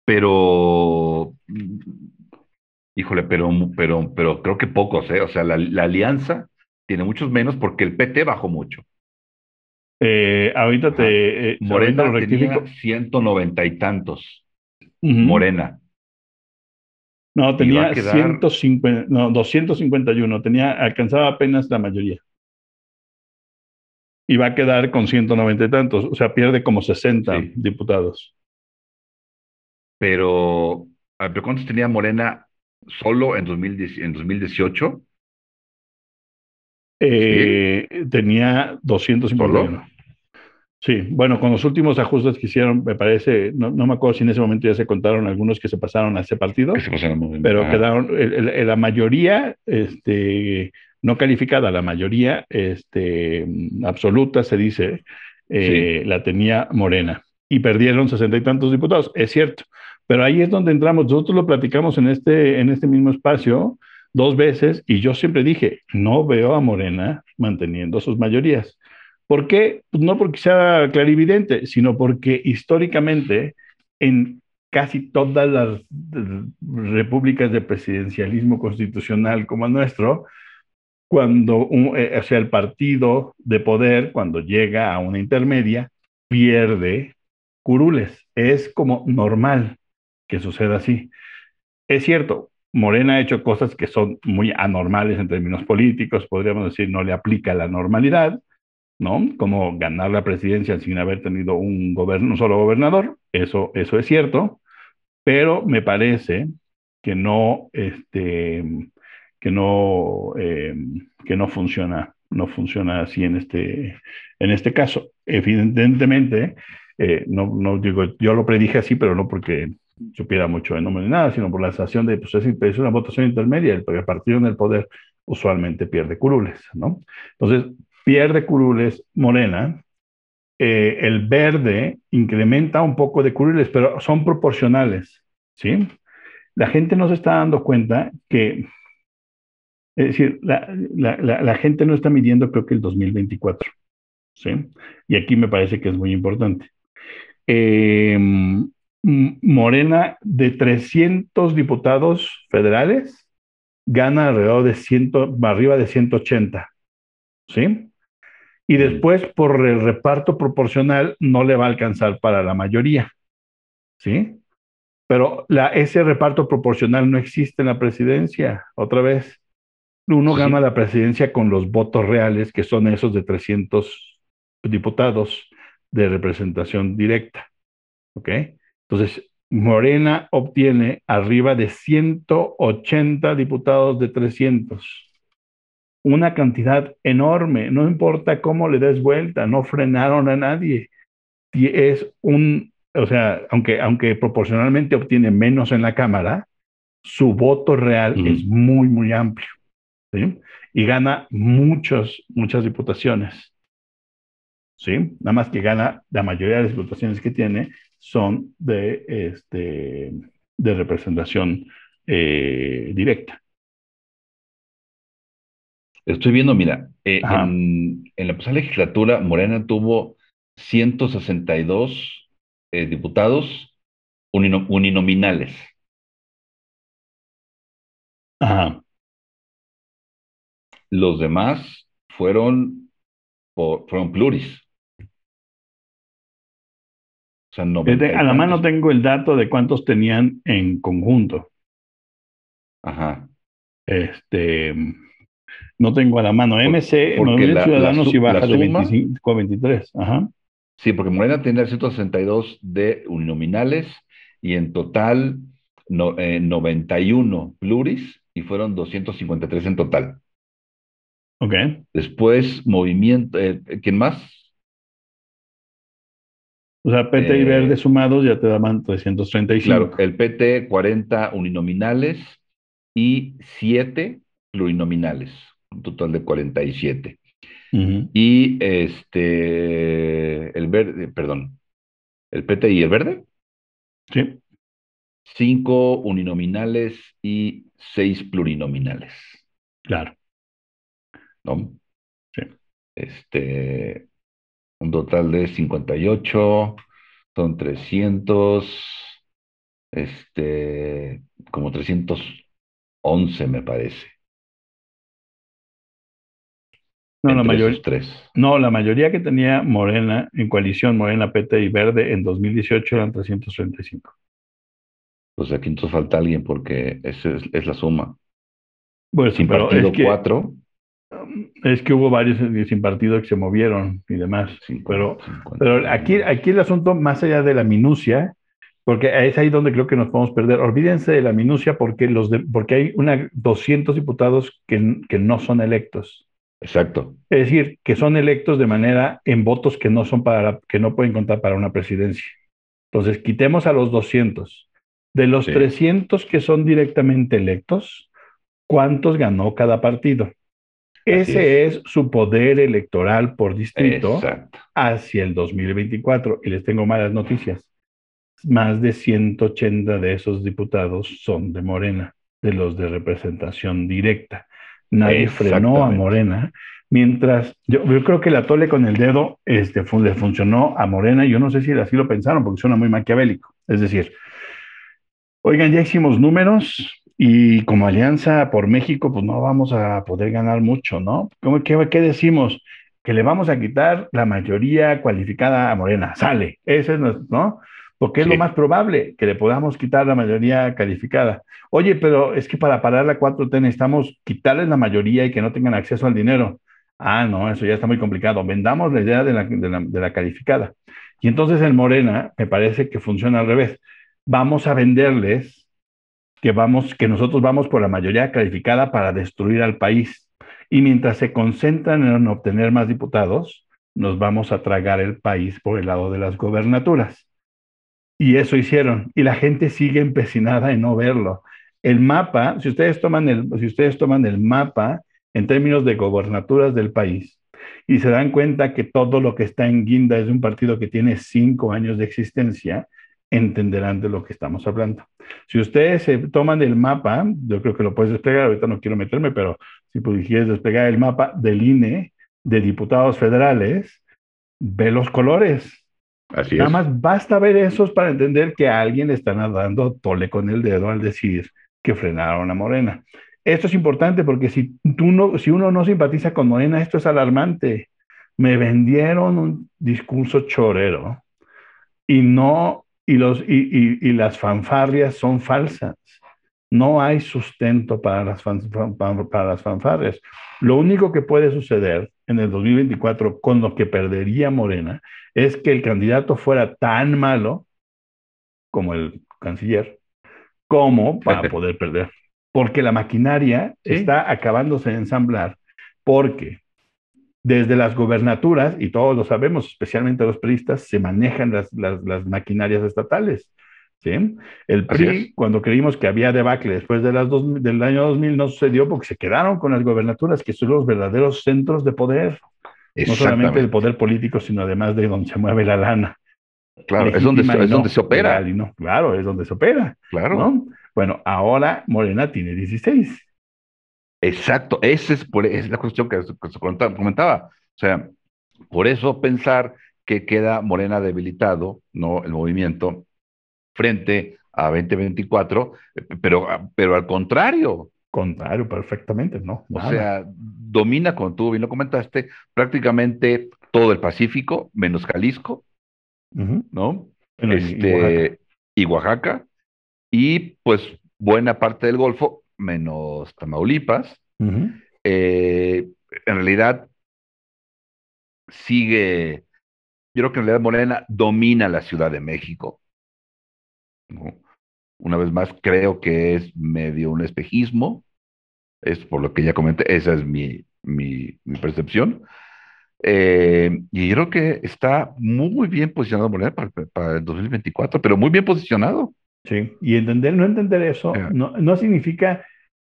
Pero, híjole, pero, pero, pero creo que pocos, ¿eh? O sea, la, la alianza tiene muchos menos porque el PT bajó mucho. Eh, ahorita te. Eh, Morena tenía 190 y tantos. Morena. No, tenía 150, no, 251. Tenía, alcanzaba apenas la mayoría. Y va a quedar con 190 y tantos. O sea, pierde como 60 diputados. Pero, ¿pero ¿cuántos tenía Morena solo en, en 2018? Eh, tenía 251. Sí, bueno, con los últimos ajustes que hicieron, me parece, no, me acuerdo si en ese momento ya se contaron algunos que se pasaron a ese partido, pero quedaron, la mayoría, este, no calificada, la mayoría este, absoluta, se dice, eh, la tenía Morena. Y perdieron sesenta y tantos diputados, es cierto, pero ahí es donde entramos, nosotros lo platicamos en este, en este mismo espacio, dos veces y yo siempre dije, no veo a Morena manteniendo sus mayorías. ¿Por qué? Pues no porque sea clarividente, sino porque históricamente en casi todas las repúblicas de presidencialismo constitucional como el nuestro, cuando eh, o sea, el partido de poder, cuando llega a una intermedia, pierde curules. Es como normal que suceda así. Es cierto, Morena ha hecho cosas que son muy anormales en términos políticos, podríamos decir, no le aplica la normalidad, ¿no? Como ganar la presidencia sin haber tenido un, gobierno, un solo gobernador, eso, eso es cierto, pero me parece que no, este, que no, eh, que no funciona, no funciona así en este, en este caso. Evidentemente, eh, no, no digo, yo lo predije así, pero no porque supiera mucho de nombre de nada, sino por la sensación de, pues es, una votación intermedia, el, el partido en el poder usualmente pierde curules, ¿no? Entonces, pierde curules Morena, eh, el verde incrementa un poco de curules, pero son proporcionales, ¿sí? La gente no se está dando cuenta que, es decir, la, la, la, gente no está midiendo creo que el 2024, ¿sí? Y aquí me parece que es muy importante. Eh, Morena, de 300 diputados federales, gana alrededor de 100, arriba de 180, ¿sí? y después por el reparto proporcional no le va a alcanzar para la mayoría. ¿Sí? Pero la, ese reparto proporcional no existe en la presidencia. Otra vez, uno gana la presidencia con los votos reales, que son esos de 300 diputados de representación directa. ¿Ok? Entonces, Morena obtiene arriba de 180 diputados de 300 una cantidad enorme, no importa cómo le des vuelta, no frenaron a nadie. Y es un, o sea, aunque, aunque proporcionalmente obtiene menos en la Cámara, su voto real es muy, muy amplio. ¿sí? Y gana muchos, muchas diputaciones. ¿sí? Nada más que gana, la mayoría de las diputaciones que tiene son de, este, de representación eh, directa. Estoy viendo, mira, eh, en, la pasada legislatura Morena tuvo 162 eh, diputados uninominales. Ajá. Los demás fueron, fueron pluris. Sea, a la mano tengo el dato de cuántos tenían en conjunto. Ajá. Este, no tengo a la mano. MC, Movimiento Ciudadano si baja de 25 a 23. Ajá. Sí, porque Morena tiene 162 de uninominales y en total no, 91 eh, pluris y fueron 253 en total. Ok. Después, movimiento, eh, ¿quién más? O sea, PT y Verde eh, sumados ya te daban 335. Claro, el PT 40 uninominales y 7 plurinominales un total de 47. Y este, el verde, perdón, el PT y el verde. Sí. Cinco uninominales y seis plurinominales. Claro. ¿No? Sí. Este, un total de 58, son 300, este, como 311 me parece. No, la mayoría, no, la mayoría que tenía Morena en coalición, Morena, PT y Verde en 2018 eran 335. Pues aquí entonces falta alguien porque esa es, la suma. Bueno, sin partido es que, cuatro. Es que hubo varios sin partido que se movieron y demás. pero, pero aquí, aquí el asunto, más allá de la minucia, porque es ahí donde creo que nos podemos perder. Olvídense de la minucia porque, los porque hay una, 200 diputados que, que no son electos. Exacto. Es decir, que son electos de manera en votos que no son para, que no pueden contar para una presidencia. Entonces, quitemos a los 200. De los 300 que son directamente electos, ¿cuántos ganó cada partido? Ese es. su poder electoral por distrito hacia el 2024. Y les tengo malas noticias. Más de 180 de esos diputados son de Morena, de los de representación directa. Nadie frenó a Morena. Mientras, yo, creo que la tole con el dedo este, le funcionó a Morena. Yo no sé si así lo pensaron, porque suena muy maquiavélico. Es decir, oigan, ya hicimos números Y como Alianza por México, pues no vamos a poder ganar mucho, ¿no? ¿Cómo, qué, qué decimos? Que le vamos a quitar la mayoría cualificada a Morena. Sale. Ese es nuestro, ¿no? Porque es lo más probable que le podamos quitar la mayoría calificada. Oye, pero es que para parar la 4T necesitamos quitarles la mayoría y que no tengan acceso al dinero. Ah, no, eso ya está muy complicado. Vendamos la idea de la, de la, de la calificada. Y entonces en Morena me parece que funciona al revés. Vamos a venderles que vamos, que nosotros vamos por la mayoría calificada para destruir al país. Y mientras se concentran en obtener más diputados, nos vamos a tragar el país por el lado de las gobernaturas. Y eso hicieron. Y la gente sigue empecinada en no verlo. El mapa, si ustedes toman el, si ustedes toman el mapa en términos de gobernaturas del país y se dan cuenta que todo lo que está en guinda es un partido que tiene cinco años de existencia, entenderán de lo que estamos hablando. Si ustedes se toman el mapa, yo creo que lo puedes desplegar, ahorita no quiero meterme, pero si quieres desplegar el mapa del INE de diputados federales, ve los colores. así Nada es. más basta ver esos para entender que a alguien le están dando tole con el dedo al decir que frenaron a Morena. Esto es importante porque si, tú no, si uno no simpatiza con Morena, esto es alarmante. Me vendieron un discurso chorero y no, y, los, y, y, y las fanfarrias son falsas. No hay sustento para las, fan, para las fanfarrias. Lo único que puede suceder en el 2024 con lo que perdería Morena es que el candidato fuera tan malo como el canciller, como para poder perder. Porque la maquinaria Sí. está acabándose de ensamblar, porque desde las gobernaturas, y todos lo sabemos, especialmente los priistas, se manejan las, las, las maquinarias estatales. ¿sí? El PRI, es. cuando creímos que había debacle después de las dos, del año 2000, no sucedió porque se quedaron con las gobernaturas, que son los verdaderos centros de poder, no solamente del Exactamente. poder político, sino además de donde se mueve la lana. Claro, es donde, es no, donde se opera. y no. Claro, es donde se opera, Claro. ¿no? Bueno, ahora Morena tiene 16. Exacto, esa es, por, es la cuestión que, que se comenta- comentaba. O sea, por eso pensar que queda Morena debilitado, ¿no? El movimiento frente a 2024, eh, pero, pero al contrario, Contrario, perfectamente, ¿no? o sea, domina, como tú bien lo comentaste, prácticamente todo el Pacífico, menos Jalisco. ¿no? Bueno, y- y Oaxaca. Este, y Oaxaca, y pues buena parte del Golfo, menos Tamaulipas. Eh, en realidad sigue, yo creo que en realidad Morena domina la Ciudad de México. ¿no? Una vez más, creo que es medio un espejismo, es por lo que ya comenté, esa es mi, mi, mi percepción. Eh, y yo creo que está muy bien posicionado Morena para, para el 2024, pero muy bien posicionado. Sí, y entender, no entender eso no, no significa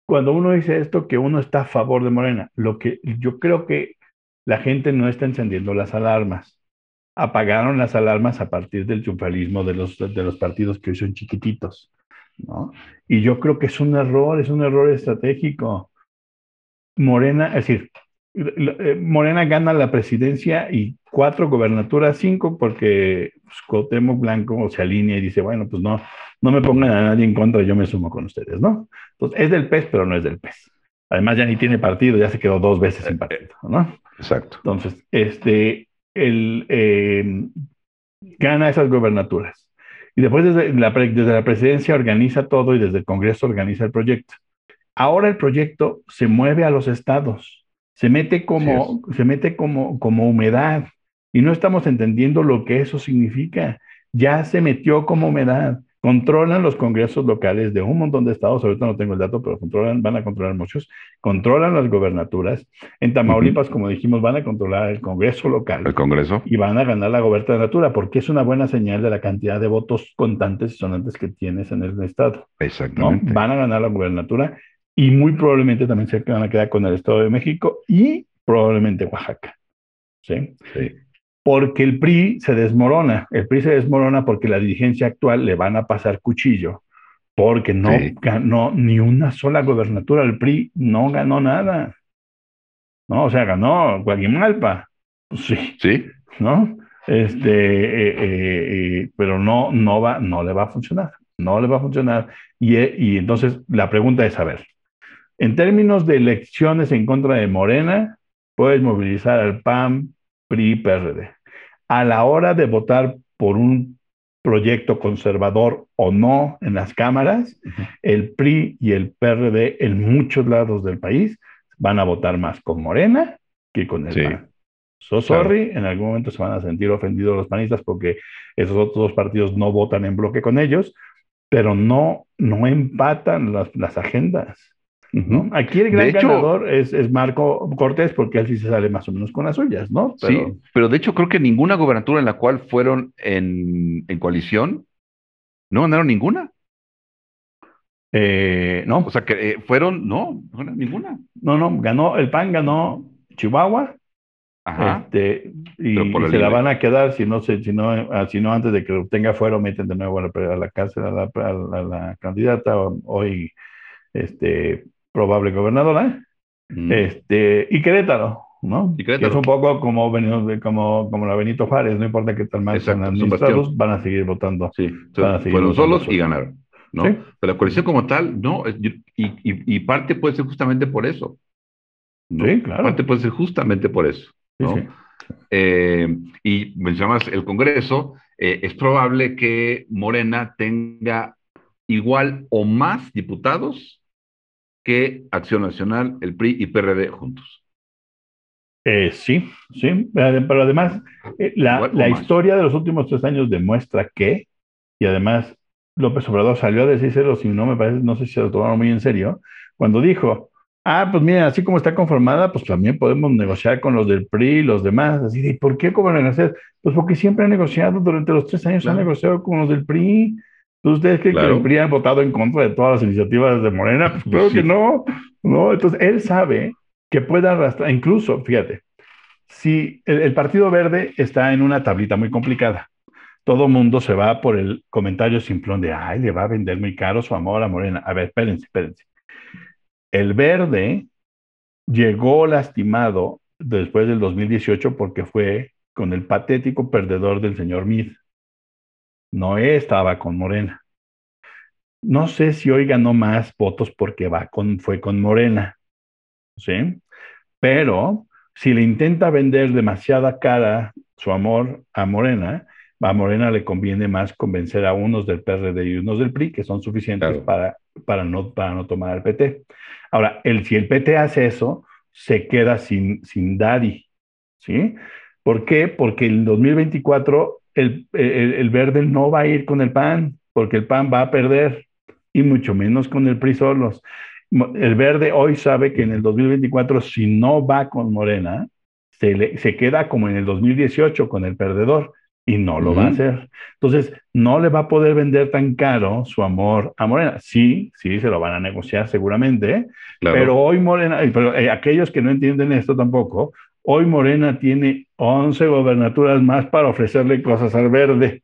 cuando uno dice esto que uno está a favor de Morena. Lo que yo creo que la gente no está encendiendo las alarmas. Apagaron las alarmas a partir del triunfalismo de los, de los partidos que hoy son chiquititos, ¿no? Y yo creo que es un error, es un error estratégico. Morena, es decir, Morena gana la presidencia y cuatro gobernaturas, cinco, porque pues, Cuauhtémoc Blanco se alinea y dice, bueno, pues no, no me pongan a nadie en contra, yo me sumo con ustedes, ¿no? Entonces, es del PES, pero no es del PES. Además, ya ni tiene partido, ya se quedó dos veces sin partido, ¿no? Exacto. Entonces, este, el, eh, gana esas gobernaturas. Y después desde la, desde la presidencia organiza todo y desde el Congreso organiza el proyecto. Ahora el proyecto se mueve a los estados, se mete como, se mete como, como humedad y no estamos entendiendo lo que eso significa. Ya se metió como humedad. Controlan los congresos locales de un montón de estados, ahorita no tengo el dato, pero controlan, van a controlar muchos, controlan las gobernaturas. En Tamaulipas, uh -huh. como dijimos, van a controlar el congreso local. El congreso. Y van a ganar la gobernatura, porque es una buena señal de la cantidad de votos contantes y sonantes que tienes en el estado. Exactamente. ¿no? Van a ganar la gobernatura y muy probablemente también se van a quedar con el Estado de México y probablemente Oaxaca. ¿sí? Sí. Porque el PRI se desmorona. El PRI se desmorona porque la dirigencia actual le van a pasar cuchillo, porque no Sí. ganó ni una sola gobernatura. El PRI no ganó nada. ¿No? O sea, ganó Guaguimalpa. Pues sí, Sí. ¿no? Este, eh, eh, eh, pero no, no, va, no le va a funcionar. no le va a funcionar. Y, y entonces la pregunta es, a ver, en términos de elecciones en contra de Morena, puedes movilizar al PAN, PRI, PRD. A la hora de votar por un proyecto conservador o no en las cámaras, el PRI y el PRD en muchos lados del país van a votar más con Morena que con el PAN. So sorry, en algún momento se van a sentir ofendidos los panistas porque esos otros dos partidos no votan en bloque con ellos, pero no, no empatan las, las agendas. Aquí el gran ganador es, es, Marco Cortés porque él sí se sale más o menos con las suyas, ¿no? sí, pero de hecho creo que ninguna gobernatura en la cual fueron en, en coalición, no ganaron ninguna. Eh, no. O sea que eh, fueron, no, no ninguna. No, no, ganó, el PAN ganó Chihuahua. Ajá. Este, y, se la van a quedar si no, si, no, ah, si no antes de que lo tenga fuera, meten de nuevo a la, a la cárcel a la, a la, candidata hoy este, probable gobernadora, este, y Querétaro, ¿no? Y Querétaro. Que es un poco como, como, como la Benito Juárez, no importa qué tal mal sean administrados, van a seguir votando. Sí, fueron solos y ganaron, ¿no? Pero la coalición como tal, no, y, y, parte puede ser justamente por eso. Sí, claro. Parte puede ser justamente por eso, ¿no? Eh, y mencionabas el Congreso, eh, es probable que Morena tenga igual o más diputados que Acción Nacional, el PRI y PRD juntos. Eh, sí, sí, pero además eh, la, la historia de los últimos tres años demuestra que, y además López Obrador salió a decírselo, si no me parece, no sé si se lo tomaron muy en serio, cuando dijo, ah, pues mira, así como está conformada, pues también podemos negociar con los del PRI y los demás, así de, ¿por qué cómo negociar? Pues porque siempre han negociado, durante los tres años han negociado con los del PRI, ¿Ustedes creen que el PRI ha votado en contra de todas las iniciativas de Morena? Pues creo que no, no. Entonces, él sabe que puede arrastrar, incluso, fíjate, si el, Partido Verde está en una tablita muy complicada, todo mundo se va por el comentario simplón de, ay, le va a vender muy caro su amor a Morena. A ver, espérense, espérense. El Verde llegó lastimado después del 2018 porque fue con el patético perdedor del señor Meade. Noé estaba con Morena. No sé si hoy ganó más votos porque va con, fue con Morena, ¿sí? Pero si le intenta vender demasiada cara su amor a Morena, a Morena le conviene más convencer a unos del PRD y unos del PRI, que son suficientes para, para, no, para no tomar el PT. Ahora, el, si el PT hace eso, se queda sin, sin daddy, ¿sí? ¿Por qué? Porque en 2024 el, verde no va a ir con el PAN, porque el PAN va a perder, y mucho menos con el PRI solos. El verde hoy sabe que en el 2024, si no va con Morena, se, se queda como en el 2018 con el perdedor y no lo va a hacer. Entonces, no le va a poder vender tan caro su amor a Morena. Sí, sí, se lo van a negociar seguramente, pero hoy Morena, pero eh, aquellos que no entienden esto tampoco, Hoy Morena tiene 11 gobernaturas más para ofrecerle cosas al verde.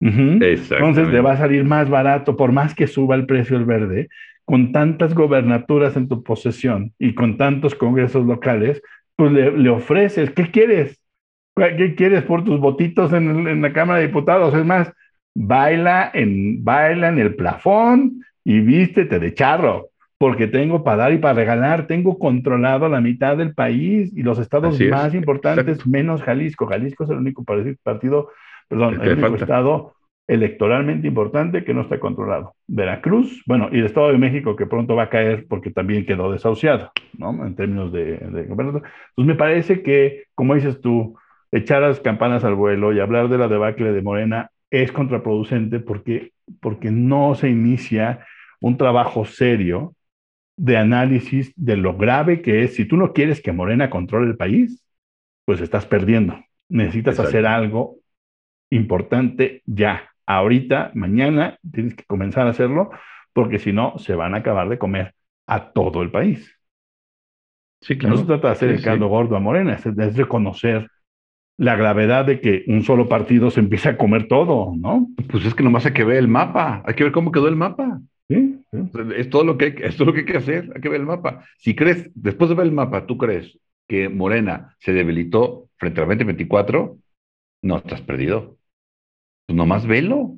Entonces le va a salir más barato, por más que suba el precio del verde, con tantas gobernaturas en tu posesión y con tantos congresos locales, pues le, ofreces, ¿qué quieres? ¿Qué quieres por tus votitos en, en, la Cámara de Diputados? Es más, baila en, baila en el plafón y vístete de charro porque tengo para dar y para regalar, tengo controlado la mitad del país y los estados más importantes, menos Jalisco. Jalisco es el único partido, perdón, el, único estado electoralmente importante que no está controlado. Veracruz, bueno, y el Estado de México que pronto va a caer porque también quedó desahuciado, ¿no? En términos de, de Entonces me parece que, como dices tú, echar las campanas al vuelo y hablar de la debacle de Morena es contraproducente porque, porque no se inicia un trabajo serio de análisis de lo grave que es. Si tú no quieres que Morena controle el país, pues estás perdiendo. Necesitas hacer algo importante ya. Ahorita, mañana, tienes que comenzar a hacerlo, porque si no, se van a acabar de comer a todo el país. Sí, claro. No se trata de hacer el caldo gordo a Morena, es, reconocer la gravedad de que un solo partido se empiece a comer todo, ¿no? Pues es que nomás hay que ver el mapa, hay que ver cómo quedó el mapa. Es, todo lo que hay, es todo lo que hay que hacer, hay que ver el mapa. Si crees, después de ver el mapa, tú crees que Morena se debilitó frente al 2024, no estás perdido. Pues nomás velo.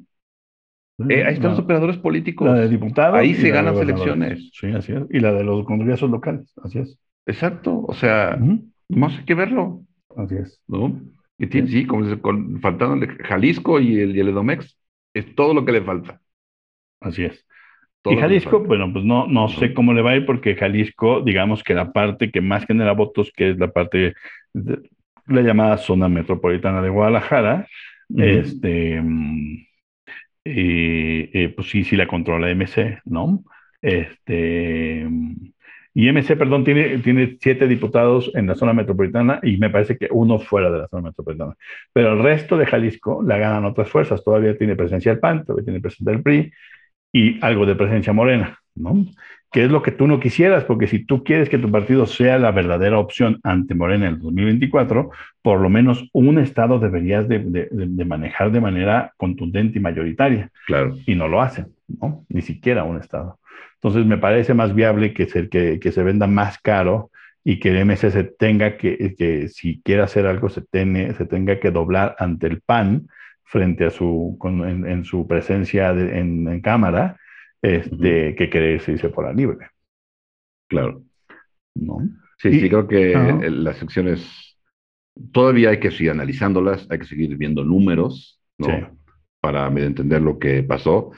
Eh, ahí están los operadores políticos. La de diputados. Ahí se ganan elecciones. Sí, así es. Y la de los congresos locales, así es. Exacto, o sea, no hay que verlo. Así es. ¿no? Y tiene, sí, como con, faltando Jalisco y el, y el Edomex, es todo lo que le falta. Así es. Y Jalisco, bueno, pues no, no sé cómo le va a ir porque Jalisco, digamos que la parte que más genera votos, que es la parte, de, la llamada zona metropolitana de Guadalajara, este, y, pues sí, sí la controla MC, ¿no? Este, y MC, perdón, tiene, tiene siete diputados en la zona metropolitana y me parece que uno fuera de la zona metropolitana. Pero el resto de Jalisco la ganan otras fuerzas. Todavía tiene presencia el PAN, todavía tiene presencia el PRI y algo de presencia morena, ¿no? Que es lo que tú no quisieras, porque si tú quieres que tu partido sea la verdadera opción ante Morena en el 2024, por lo menos un estado deberías de, de manejar de manera contundente y mayoritaria. Claro. Y no lo hacen, ¿no? Ni siquiera un estado. Entonces me parece más viable que se, que, que se venda más caro y que el MC se tenga que, que si quiere hacer algo, se, tiene, se tenga que doblar ante el PAN frente a su, en, su presencia en, cámara, este, que querer irse por la libre. Claro. ¿No? Sí, sí, creo que las secciones todavía hay que seguir analizándolas, hay que seguir viendo números, ¿no? Para entender lo que pasó,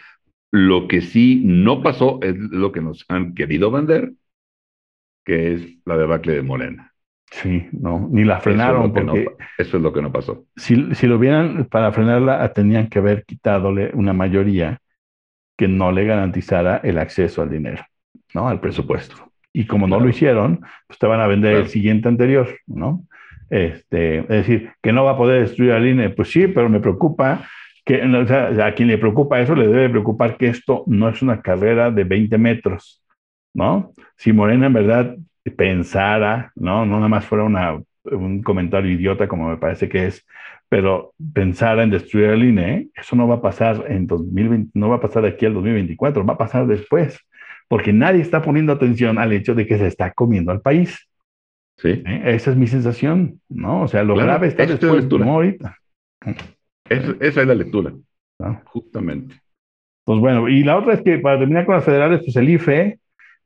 lo que sí no pasó es lo que nos han querido vender, que es la debacle de Morena. Sí, no, ni la frenaron eso porque eso es lo que no pasó. Si, si lo hubieran, para frenarla, tenían que haber quitadole una mayoría que no le garantizara el acceso al dinero, ¿no? Al presupuesto. Y como no lo hicieron, pues te van a vender el siguiente anterior, ¿no? Este, es decir, que no va a poder destruir al INE, pues sí, pero me preocupa que a quien le preocupa eso le debe preocupar que esto no es una carrera de 20 metros, ¿no? Si Morena en verdad pensara, ¿no? No nada más fuera una, un comentario idiota como me parece que es, pero pensara en destruir el INE, eso no va a pasar en 2020, no va a pasar de aquí al 2024, va a pasar después, porque nadie está poniendo atención al hecho de que se está comiendo al país. Sí. ¿Eh? Esa es mi sensación, ¿no? O sea, lo grave está después, no ahorita esa es la lectura, justamente. Pues bueno, y la otra es que para terminar con las federales, pues el IFE,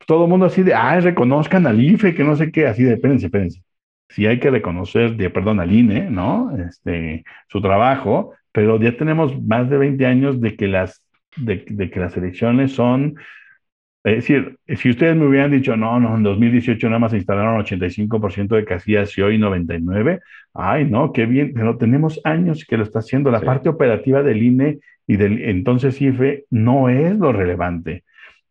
todo el mundo así de, ah, reconozcan al IFE, que no sé qué, así de, espérense, espérense. Sí hay que reconocer, de, perdón, al INE, ¿no? Este, su trabajo, pero ya tenemos más de 20 años de que las, de que las elecciones son es decir, si ustedes me hubieran dicho, no, no, en 2018 nada más se instalaron 85% de casillas y hoy 99%, ay, no, qué bien, pero tenemos años que lo está haciendo. La parte operativa del INE y del entonces IFE no es lo relevante.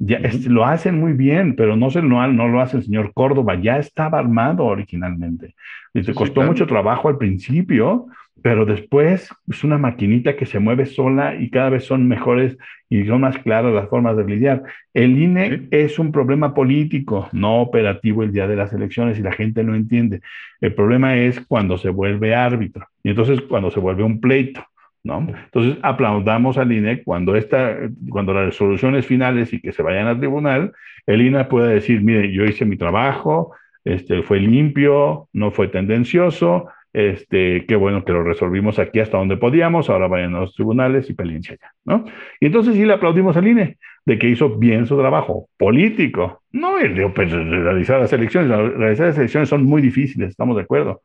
Ya, lo hacen muy bien, pero no, se, no, no lo hace el señor Córdoba, ya estaba armado originalmente. Y se costó mucho trabajo al principio, pero después es una maquinita que se mueve sola y cada vez son mejores y son más claras las formas de lidiar. El INE es un problema político, no operativo el día de las elecciones y la gente no entiende. El problema es cuando se vuelve árbitro y entonces cuando se vuelve un pleito. ¿No? Entonces aplaudamos al INE cuando, esta, cuando las resoluciones finales y que se vayan al tribunal, el INE puede decir, mire, yo hice mi trabajo, este, fue limpio, no fue tendencioso, este, qué bueno que lo resolvimos aquí hasta donde podíamos, ahora vayan a los tribunales y peleense allá, ¿no? Y entonces sí le aplaudimos al INE de que hizo bien su trabajo político, no el de realizar las elecciones, realizar las elecciones son muy difíciles, estamos de acuerdo,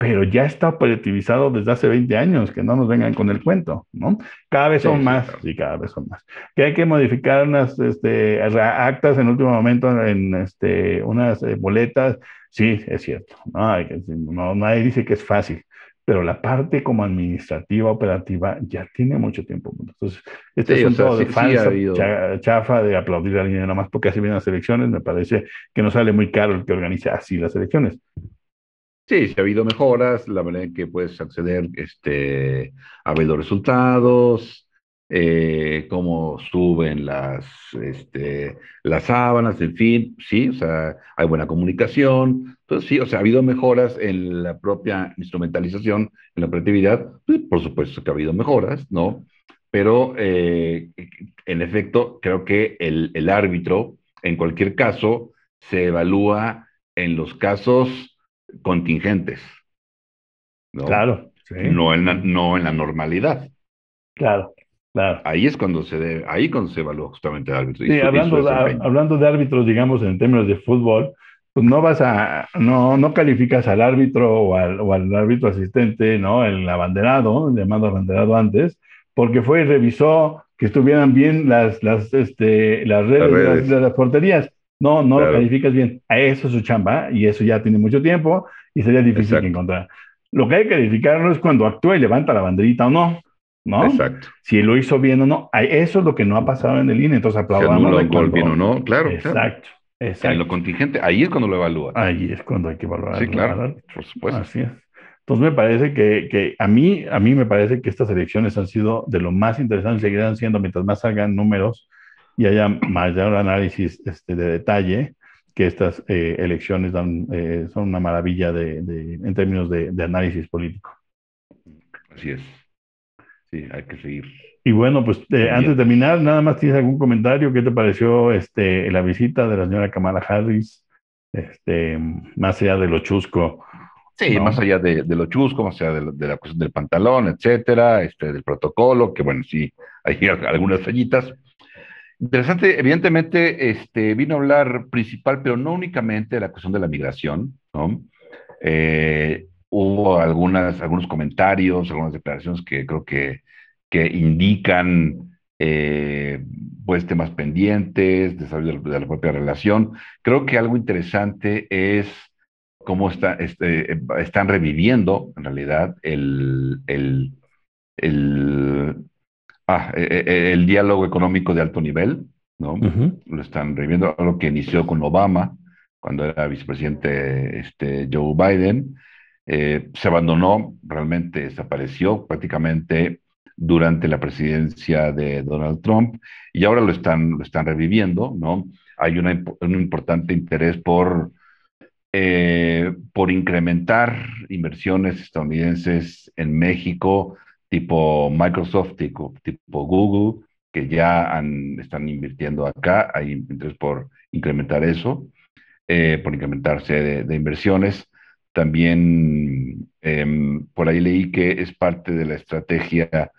pero ya está operativizado desde hace 20 años, que no nos vengan con el cuento, ¿no? Cada vez son más, y cada vez son más. Que hay que modificar unas este, actas en último momento, en este, unas eh, boletas, sí, es cierto, no, nadie dice que es fácil, pero la parte como administrativa, operativa, ya tiene mucho tiempo. Entonces, este es un todo de falsa chafa de aplaudir a alguien nada más porque así vienen las elecciones, me parece que no sale muy caro el que organice así las elecciones. Sí, sí ha habido mejoras, la manera en que puedes acceder este, a ver resultados, eh, cómo suben las, este, las sábanas, en fin, sí, o sea, hay buena comunicación. Entonces, sí, o sea, ha habido mejoras en la propia instrumentalización, en la operatividad, pues, por supuesto que ha habido mejoras, ¿no? Pero, eh, en efecto, creo que el, el árbitro, en cualquier caso, se evalúa en los casos contingentes. ¿no? Claro. No, en la, no en la normalidad. Claro. Claro. Ahí es cuando se debe, ahí cuando se evalúa justamente el árbitro. Sí, hablando, de, hablando de árbitros, digamos, en términos de fútbol, pues no vas a, no, no calificas al árbitro o al, o al árbitro asistente, ¿no? El abanderado, llamado abanderado antes, porque fue y revisó que estuvieran bien las, las, este, las redes, de las, porterías. No, no lo calificas bien. A eso es su chamba y eso ya tiene mucho tiempo y sería difícil encontrar. Lo que hay que calificarlo es cuando actúa y levanta la banderita o no. ¿no? Exacto. Si lo hizo bien o no. Eso es lo que no ha pasado en el INE, entonces aplaudamos. Si bien o no, claro. Exacto. Exacto. En lo contingente, ahí es cuando lo evalúan. Ahí es cuando hay que evaluar. Sí, claro, por supuesto. Así es. Entonces me parece que, que, a, mí, a mí me parece que estas elecciones han sido de lo más interesantes, seguirán siendo mientras más salgan números y haya mayor análisis este, de detalle, que estas eh, elecciones dan, eh, son una maravilla de, de, en términos de, de análisis político. Así es. Sí, hay que seguir y bueno, pues eh, antes de terminar, nada más tienes algún comentario, ¿qué te pareció este, la visita de la señora Kamala Harris, este, más allá de lo chusco? Sí, más allá de, lo chusco, más allá de, la cuestión del pantalón, etcétera, este, del protocolo, que bueno, sí, hay algunas fallitas. Interesante, evidentemente, este, vino a hablar principal, pero no únicamente de la cuestión de la migración, ¿no? Eh, hubo algunas, algunos comentarios, algunas declaraciones que creo que que indican eh, pues temas pendientes, desarrollo de la propia relación. Creo que algo interesante es cómo está, este, están reviviendo en realidad el, el, ah, e, e, e, el, diálogo económico de alto nivel, ¿no? Lo están reviviendo, algo que inició con Obama, cuando era vicepresidente este, Joe Biden. Eh, se abandonó, realmente desapareció prácticamente durante la presidencia de Donald Trump y ahora lo están, lo están reviviendo, ¿no? Hay una, un importante interés por, eh, por incrementar inversiones estadounidenses en México, tipo Microsoft, tipo, tipo Google, que ya han, están invirtiendo acá, hay interés por incrementar eso, eh, por incrementarse de, de inversiones. También em, por ahí leí que es parte de la estrategia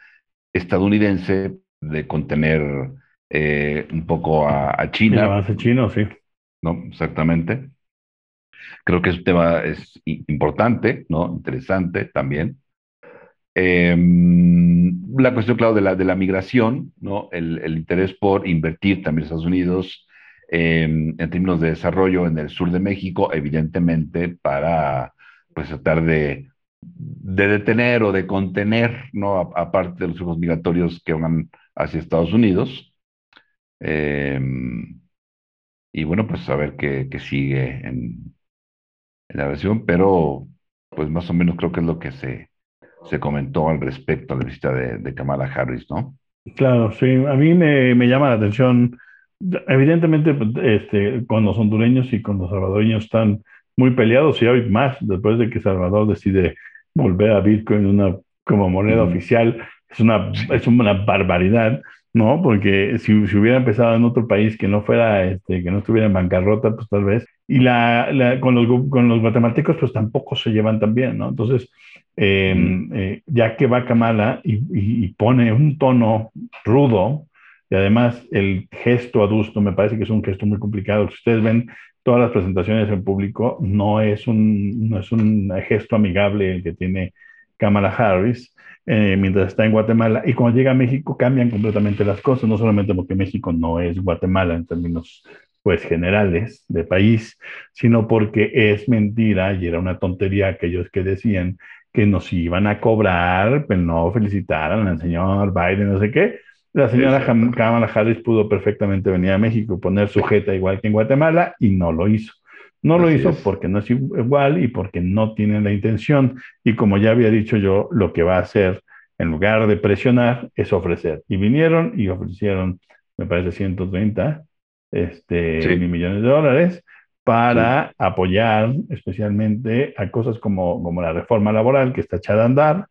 estadounidense de contener eh, un poco a, China. El avance chino, sí. ¿No? Exactamente. Creo que ese tema es importante, ¿no? Interesante también. Em, la cuestión, claro, de la, de la migración, ¿no? El, el interés por invertir también en Estados Unidos em, en términos de desarrollo en el sur de México, evidentemente para pues tratar de de detener o de contener, ¿no? Aparte de los flujos migratorios que van hacia Estados Unidos. Em, y bueno, pues a ver qué, sigue en, la versión, pero pues más o menos creo que es lo que se, se comentó al respecto a la visita de, Kamala Harris, ¿no? Claro, sí, a mí me, me llama la atención, evidentemente, pues, este, con los hondureños y con los salvadoreños están muy peleados y hoy más, después de que Salvador decide volver a Bitcoin una, como moneda oficial es una, es una barbaridad, ¿no? Porque si, si, hubiera empezado en otro país que no fuera, este, que no estuviera en bancarrota, pues tal vez. Y la, con, los, con los guatemaltecos, pues tampoco se llevan tan bien, ¿no? Entonces, em, eh, ya que va Kamala y, y, pone un tono rudo, y además el gesto adusto me parece que es un gesto muy complicado. Si ustedes ven todas las presentaciones en público, no es un, no es un gesto amigable el que tiene Kamala Harris eh, mientras está en Guatemala. Y cuando llega a México cambian completamente las cosas, no solamente porque México no es Guatemala en términos pues generales de país, sino porque es mentira y era una tontería aquellos que decían que nos iban a cobrar, pero no felicitaran al señor Biden, no sé qué, la señora Kamala Harris pudo perfectamente venir a México, poner sujeta igual que en Guatemala y no lo hizo. No lo hizo porque no es igual y porque no tiene la intención. Y como ya había dicho yo, lo que va a hacer en lugar de presionar es ofrecer. Y vinieron y ofrecieron, me parece, 130 este, millones de dólares para apoyar especialmente a cosas como, como la reforma laboral que está echada a andar,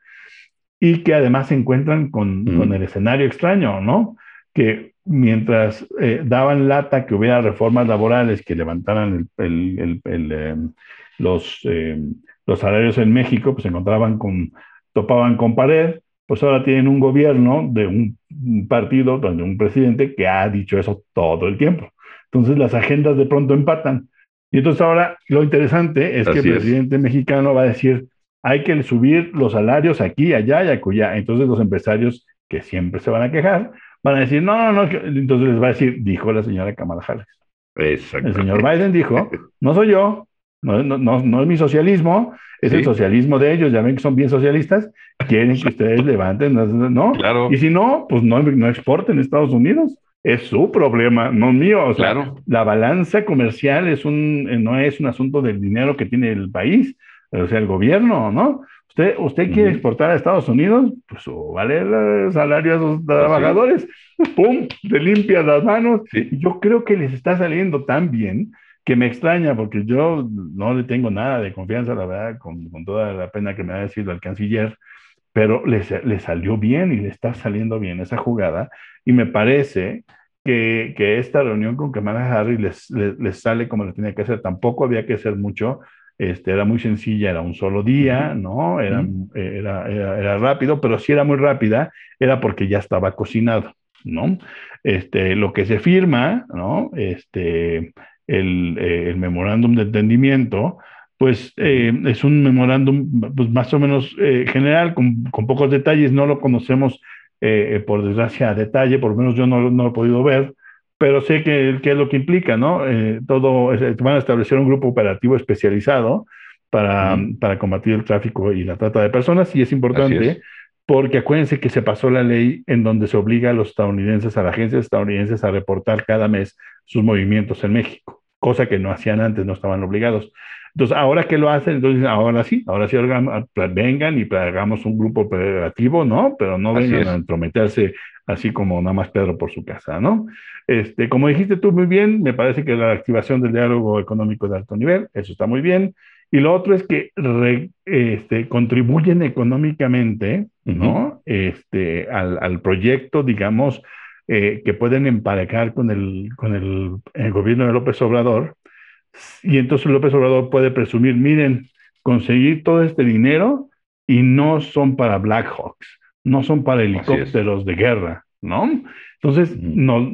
y que además se encuentran con, con el escenario extraño, ¿no? Que mientras eh, daban lata que hubiera reformas laborales que levantaran el, el, em, los, em, los salarios en México, pues se encontraban con, topaban con pared, pues ahora tienen un gobierno de un partido, de un presidente que ha dicho eso todo el tiempo. Entonces las agendas de pronto empatan. Y entonces ahora lo interesante es que el presidente mexicano va a decir, hay que subir los salarios aquí, allá y acullá. Entonces los empresarios que siempre se van a quejar van a decir, no, no, no. Entonces les va a decir, dijo la señora Kamala Harris. El señor Biden dijo, no soy yo, no, no, no, es mi socialismo, es el socialismo de ellos, ya ven que son bien socialistas, quieren que ustedes levanten, ¿no? Claro. Y si no, pues no, no exporten a Estados Unidos. Es su problema, no mío. O sea, claro. la balanza comercial es un, no es un asunto del dinero que tiene el país, o sea, el gobierno, ¿no? Usted, usted quiere exportar a Estados Unidos, pues vale el salario a sus trabajadores, ¡pum! Te limpia las manos. Yo creo que les está saliendo tan bien que me extraña, porque yo no le tengo nada de confianza, la verdad, con, con toda la pena que me ha decidido el canciller, pero le, le, salió bien y le está saliendo bien esa jugada, y me parece que, que esta reunión con Kamala Harris les, les, sale como le tenía que hacer, tampoco había que hacer mucho, este, era muy sencilla, era un solo día, ¿no? Era, era, era, rápido, pero si era muy rápida, era porque ya estaba cocinado, ¿no? Este, lo que se firma, ¿no? Este, el, eh, el memorándum de entendimiento, pues eh, es un memorándum pues, más o menos eh, general, con, con, pocos detalles, no lo conocemos por desgracia a detalle, por lo menos yo no, no lo he podido ver, pero sé que, es lo que implica, ¿no? Eh, todo, van a establecer un grupo operativo especializado para, para, combatir el tráfico y la trata de personas, y es importante porque acuérdense que se pasó la ley en donde se obliga a los estadounidenses, a las agencias estadounidenses, a reportar cada mes sus movimientos en México, cosa que no hacían antes, no estaban obligados. Entonces, ahora que lo hacen, entonces ahora sí, ahora sí vengan y hagamos un grupo operativo, ¿no? Pero no vengan a entrometerse así como nada más Pedro por su casa, ¿no? Este, como dijiste tú muy bien, me parece que la activación del diálogo económico de alto nivel, eso está muy bien. Y lo otro es que este, contribuyen económicamente, ¿no? Este, al, al proyecto, digamos, eh, que pueden emparejar con el, con el, el gobierno de López Obrador. Y entonces López Obrador puede presumir, miren, conseguir todo este dinero y no son para Black Hawks no son para helicópteros de guerra, ¿no? Entonces, no,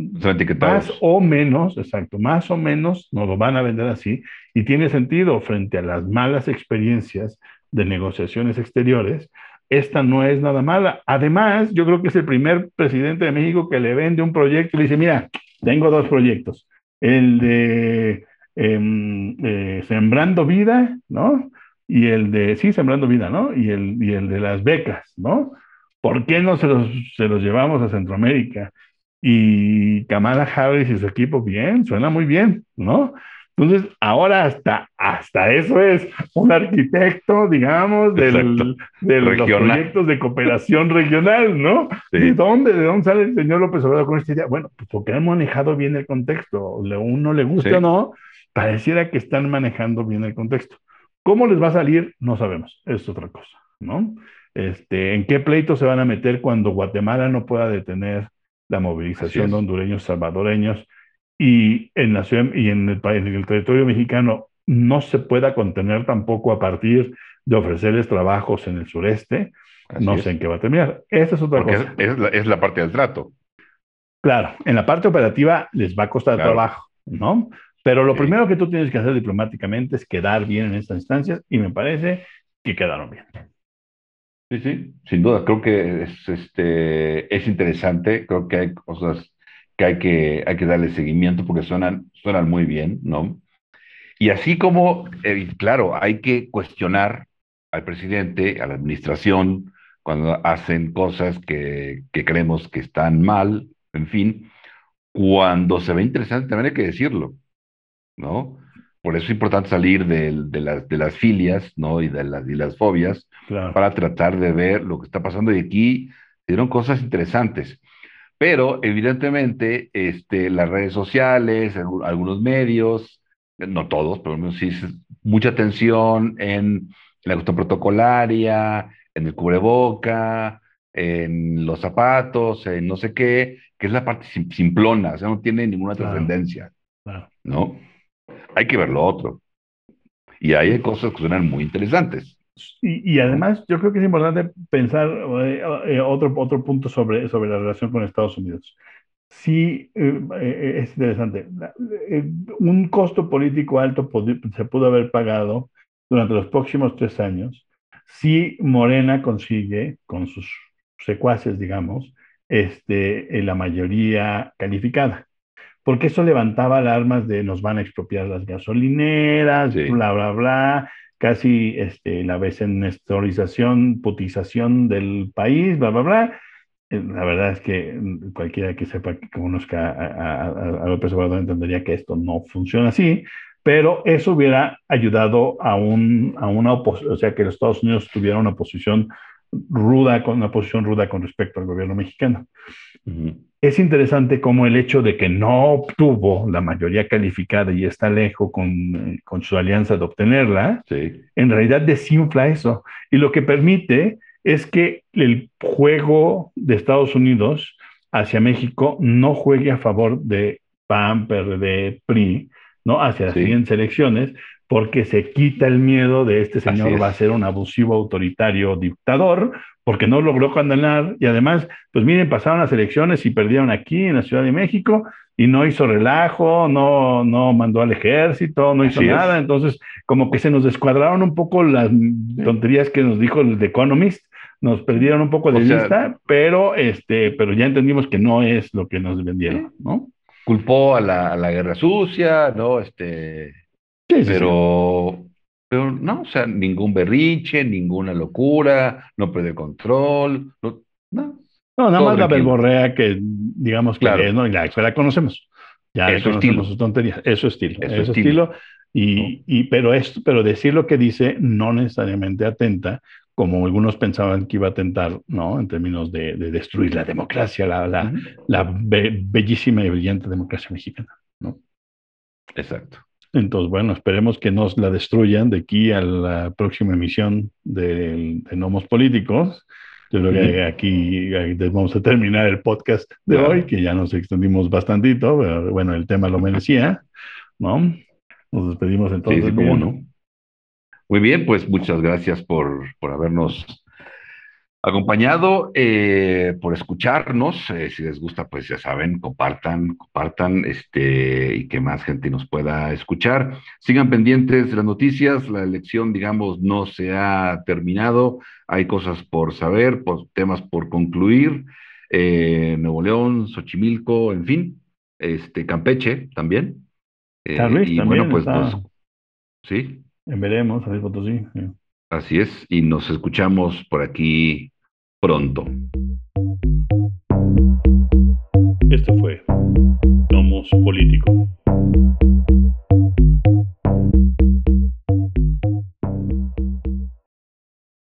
más o menos, exacto, más o menos nos lo van a vender así y tiene sentido frente a las malas experiencias de negociaciones exteriores. Esta no es nada mala. Además, yo creo que es el primer presidente de México que le vende un proyecto y le dice, mira, tengo dos proyectos. El de eh, Sembrando Vida, ¿no? Y el de, sí, Sembrando Vida, ¿no? Y el, y el de las becas, ¿no? ¿Por qué no se los, se los llevamos a Centroamérica? Y Kamala Harris y su equipo, bien, suena muy bien, ¿no? Entonces, ahora hasta, hasta eso es un arquitecto, digamos, del, de los proyectos de cooperación regional, ¿no? ¿De dónde, de dónde sale el señor López Obrador con esta idea? Bueno, pues porque han manejado bien el contexto. A uno le gusta o no, pareciera que están manejando bien el contexto. ¿Cómo les va a salir? No sabemos, es otra cosa, ¿no? Este, ¿En qué pleito se van a meter cuando Guatemala no pueda detener la movilización de hondureños salvadoreños y en la y en el, en el territorio mexicano no se pueda contener tampoco a partir de ofrecerles trabajos en el sureste? no sé en qué va a terminar. Esa es otra cosa. Es, la, parte del trato. Claro, en la parte operativa les va a costar trabajo, ¿no? Pero lo primero que tú tienes que hacer diplomáticamente es quedar bien en estas instancias y me parece que quedaron bien. Sí, sí, sin duda. Creo que es, este, es interesante. Creo que hay cosas que hay que, hay que darle seguimiento porque suenan, suenan muy bien, ¿no? Y así como, eh, claro, hay que cuestionar al presidente, a la administración, cuando hacen cosas que, que creemos que están mal, en fin, cuando se ve interesante también hay que decirlo, ¿no? Por eso es importante salir de, las, de las filias ¿no? y, de las, y las fobias para tratar de ver lo que está pasando. Y aquí se dieron cosas interesantes. Pero evidentemente este, las redes sociales, algunos medios, no todos, pero sí, mucha atención en la cuestión protocolaria, en el cubreboca, en los zapatos, en no sé qué, que es la parte simplona, o sea, no tiene ninguna trascendencia, ¿no? hay que ver lo otro. Y ahí hay cosas que suenan muy interesantes. Y, además, yo creo que es importante pensar eh, eh, otro, otro punto sobre, sobre la relación con Estados Unidos. Sí, eh, es interesante. Un costo político alto se pudo haber pagado durante los próximos tres años si Morena consigue, con sus secuaces, digamos, este, la mayoría calificada porque eso levantaba alarmas de nos van a expropiar las gasolineras, bla, bla, bla, casi este, la vesenestorización, putización del país, bla, bla, bla. Eh, la verdad es que mm, cualquiera que sepa, que conozca a, a, López Obrador entendería que esto no funciona así, pero eso hubiera ayudado a, un, a una oposición, o sea, que los Estados Unidos tuvieran una posición ruda, con una posición ruda con respecto al gobierno mexicano es interesante cómo el hecho de que no obtuvo la mayoría calificada y está lejos con, con su alianza de obtenerla, en realidad desinfla eso. Y lo que permite es que el juego de Estados Unidos hacia México no juegue a favor de PAN, PRD, PRI, ¿no? Hacia las siguientes elecciones, porque se quita el miedo de este señor va a ser un abusivo autoritario dictador, porque no logró condenar. Y además, pues miren, pasaron las elecciones y perdieron aquí en la Ciudad de México y no hizo relajo, no, no mandó al ejército, no hizo nada, entonces como que se nos descuadraron un poco las tonterías que nos dijo el The Economist, nos perdieron un poco de vista, pero este, pero ya entendimos que no es lo que nos vendieron, ¿no? Culpó a la, a la guerra sucia, ¿no? Este, pero pero no, o sea, ningún berriche, ninguna locura, no perder control, no, no. No, nada más la verborrea que digamos que es, ¿no? Y la, la conocemos. Ya eso conocemos sus tonterías. Eso estilo. Eso, es estilo. Y, y, pero, esto, pero decir lo que dice no necesariamente atenta, como algunos pensaban que iba a atentar, ¿no? En términos de, de destruir la democracia, la, la, la bellísima y brillante democracia mexicana, ¿no? Exacto. Entonces, bueno, esperemos que nos la destruyan de aquí a la próxima emisión de, de Nomos Políticos. Yo creo que aquí, vamos a terminar el podcast de hoy, que ya nos extendimos bastantito, pero bueno, el tema lo merecía, ¿no? Nos despedimos entonces. Sí, no. Muy bien, pues muchas gracias por, por habernos acompañado eh, por escucharnos. Eh, si les gusta, pues ya saben, compartan, compartan, este, y que más gente nos pueda escuchar. Sigan pendientes de las noticias. La elección, digamos, no se ha terminado. Hay cosas por saber, temas por concluir. Eh, Nuevo León, Xochimilco, en fin, este, Campeche también. y también bueno, pues, sí. Veremos, a ver, sí. Así es, y nos escuchamos por aquí pronto. Esto fue Nomos Político.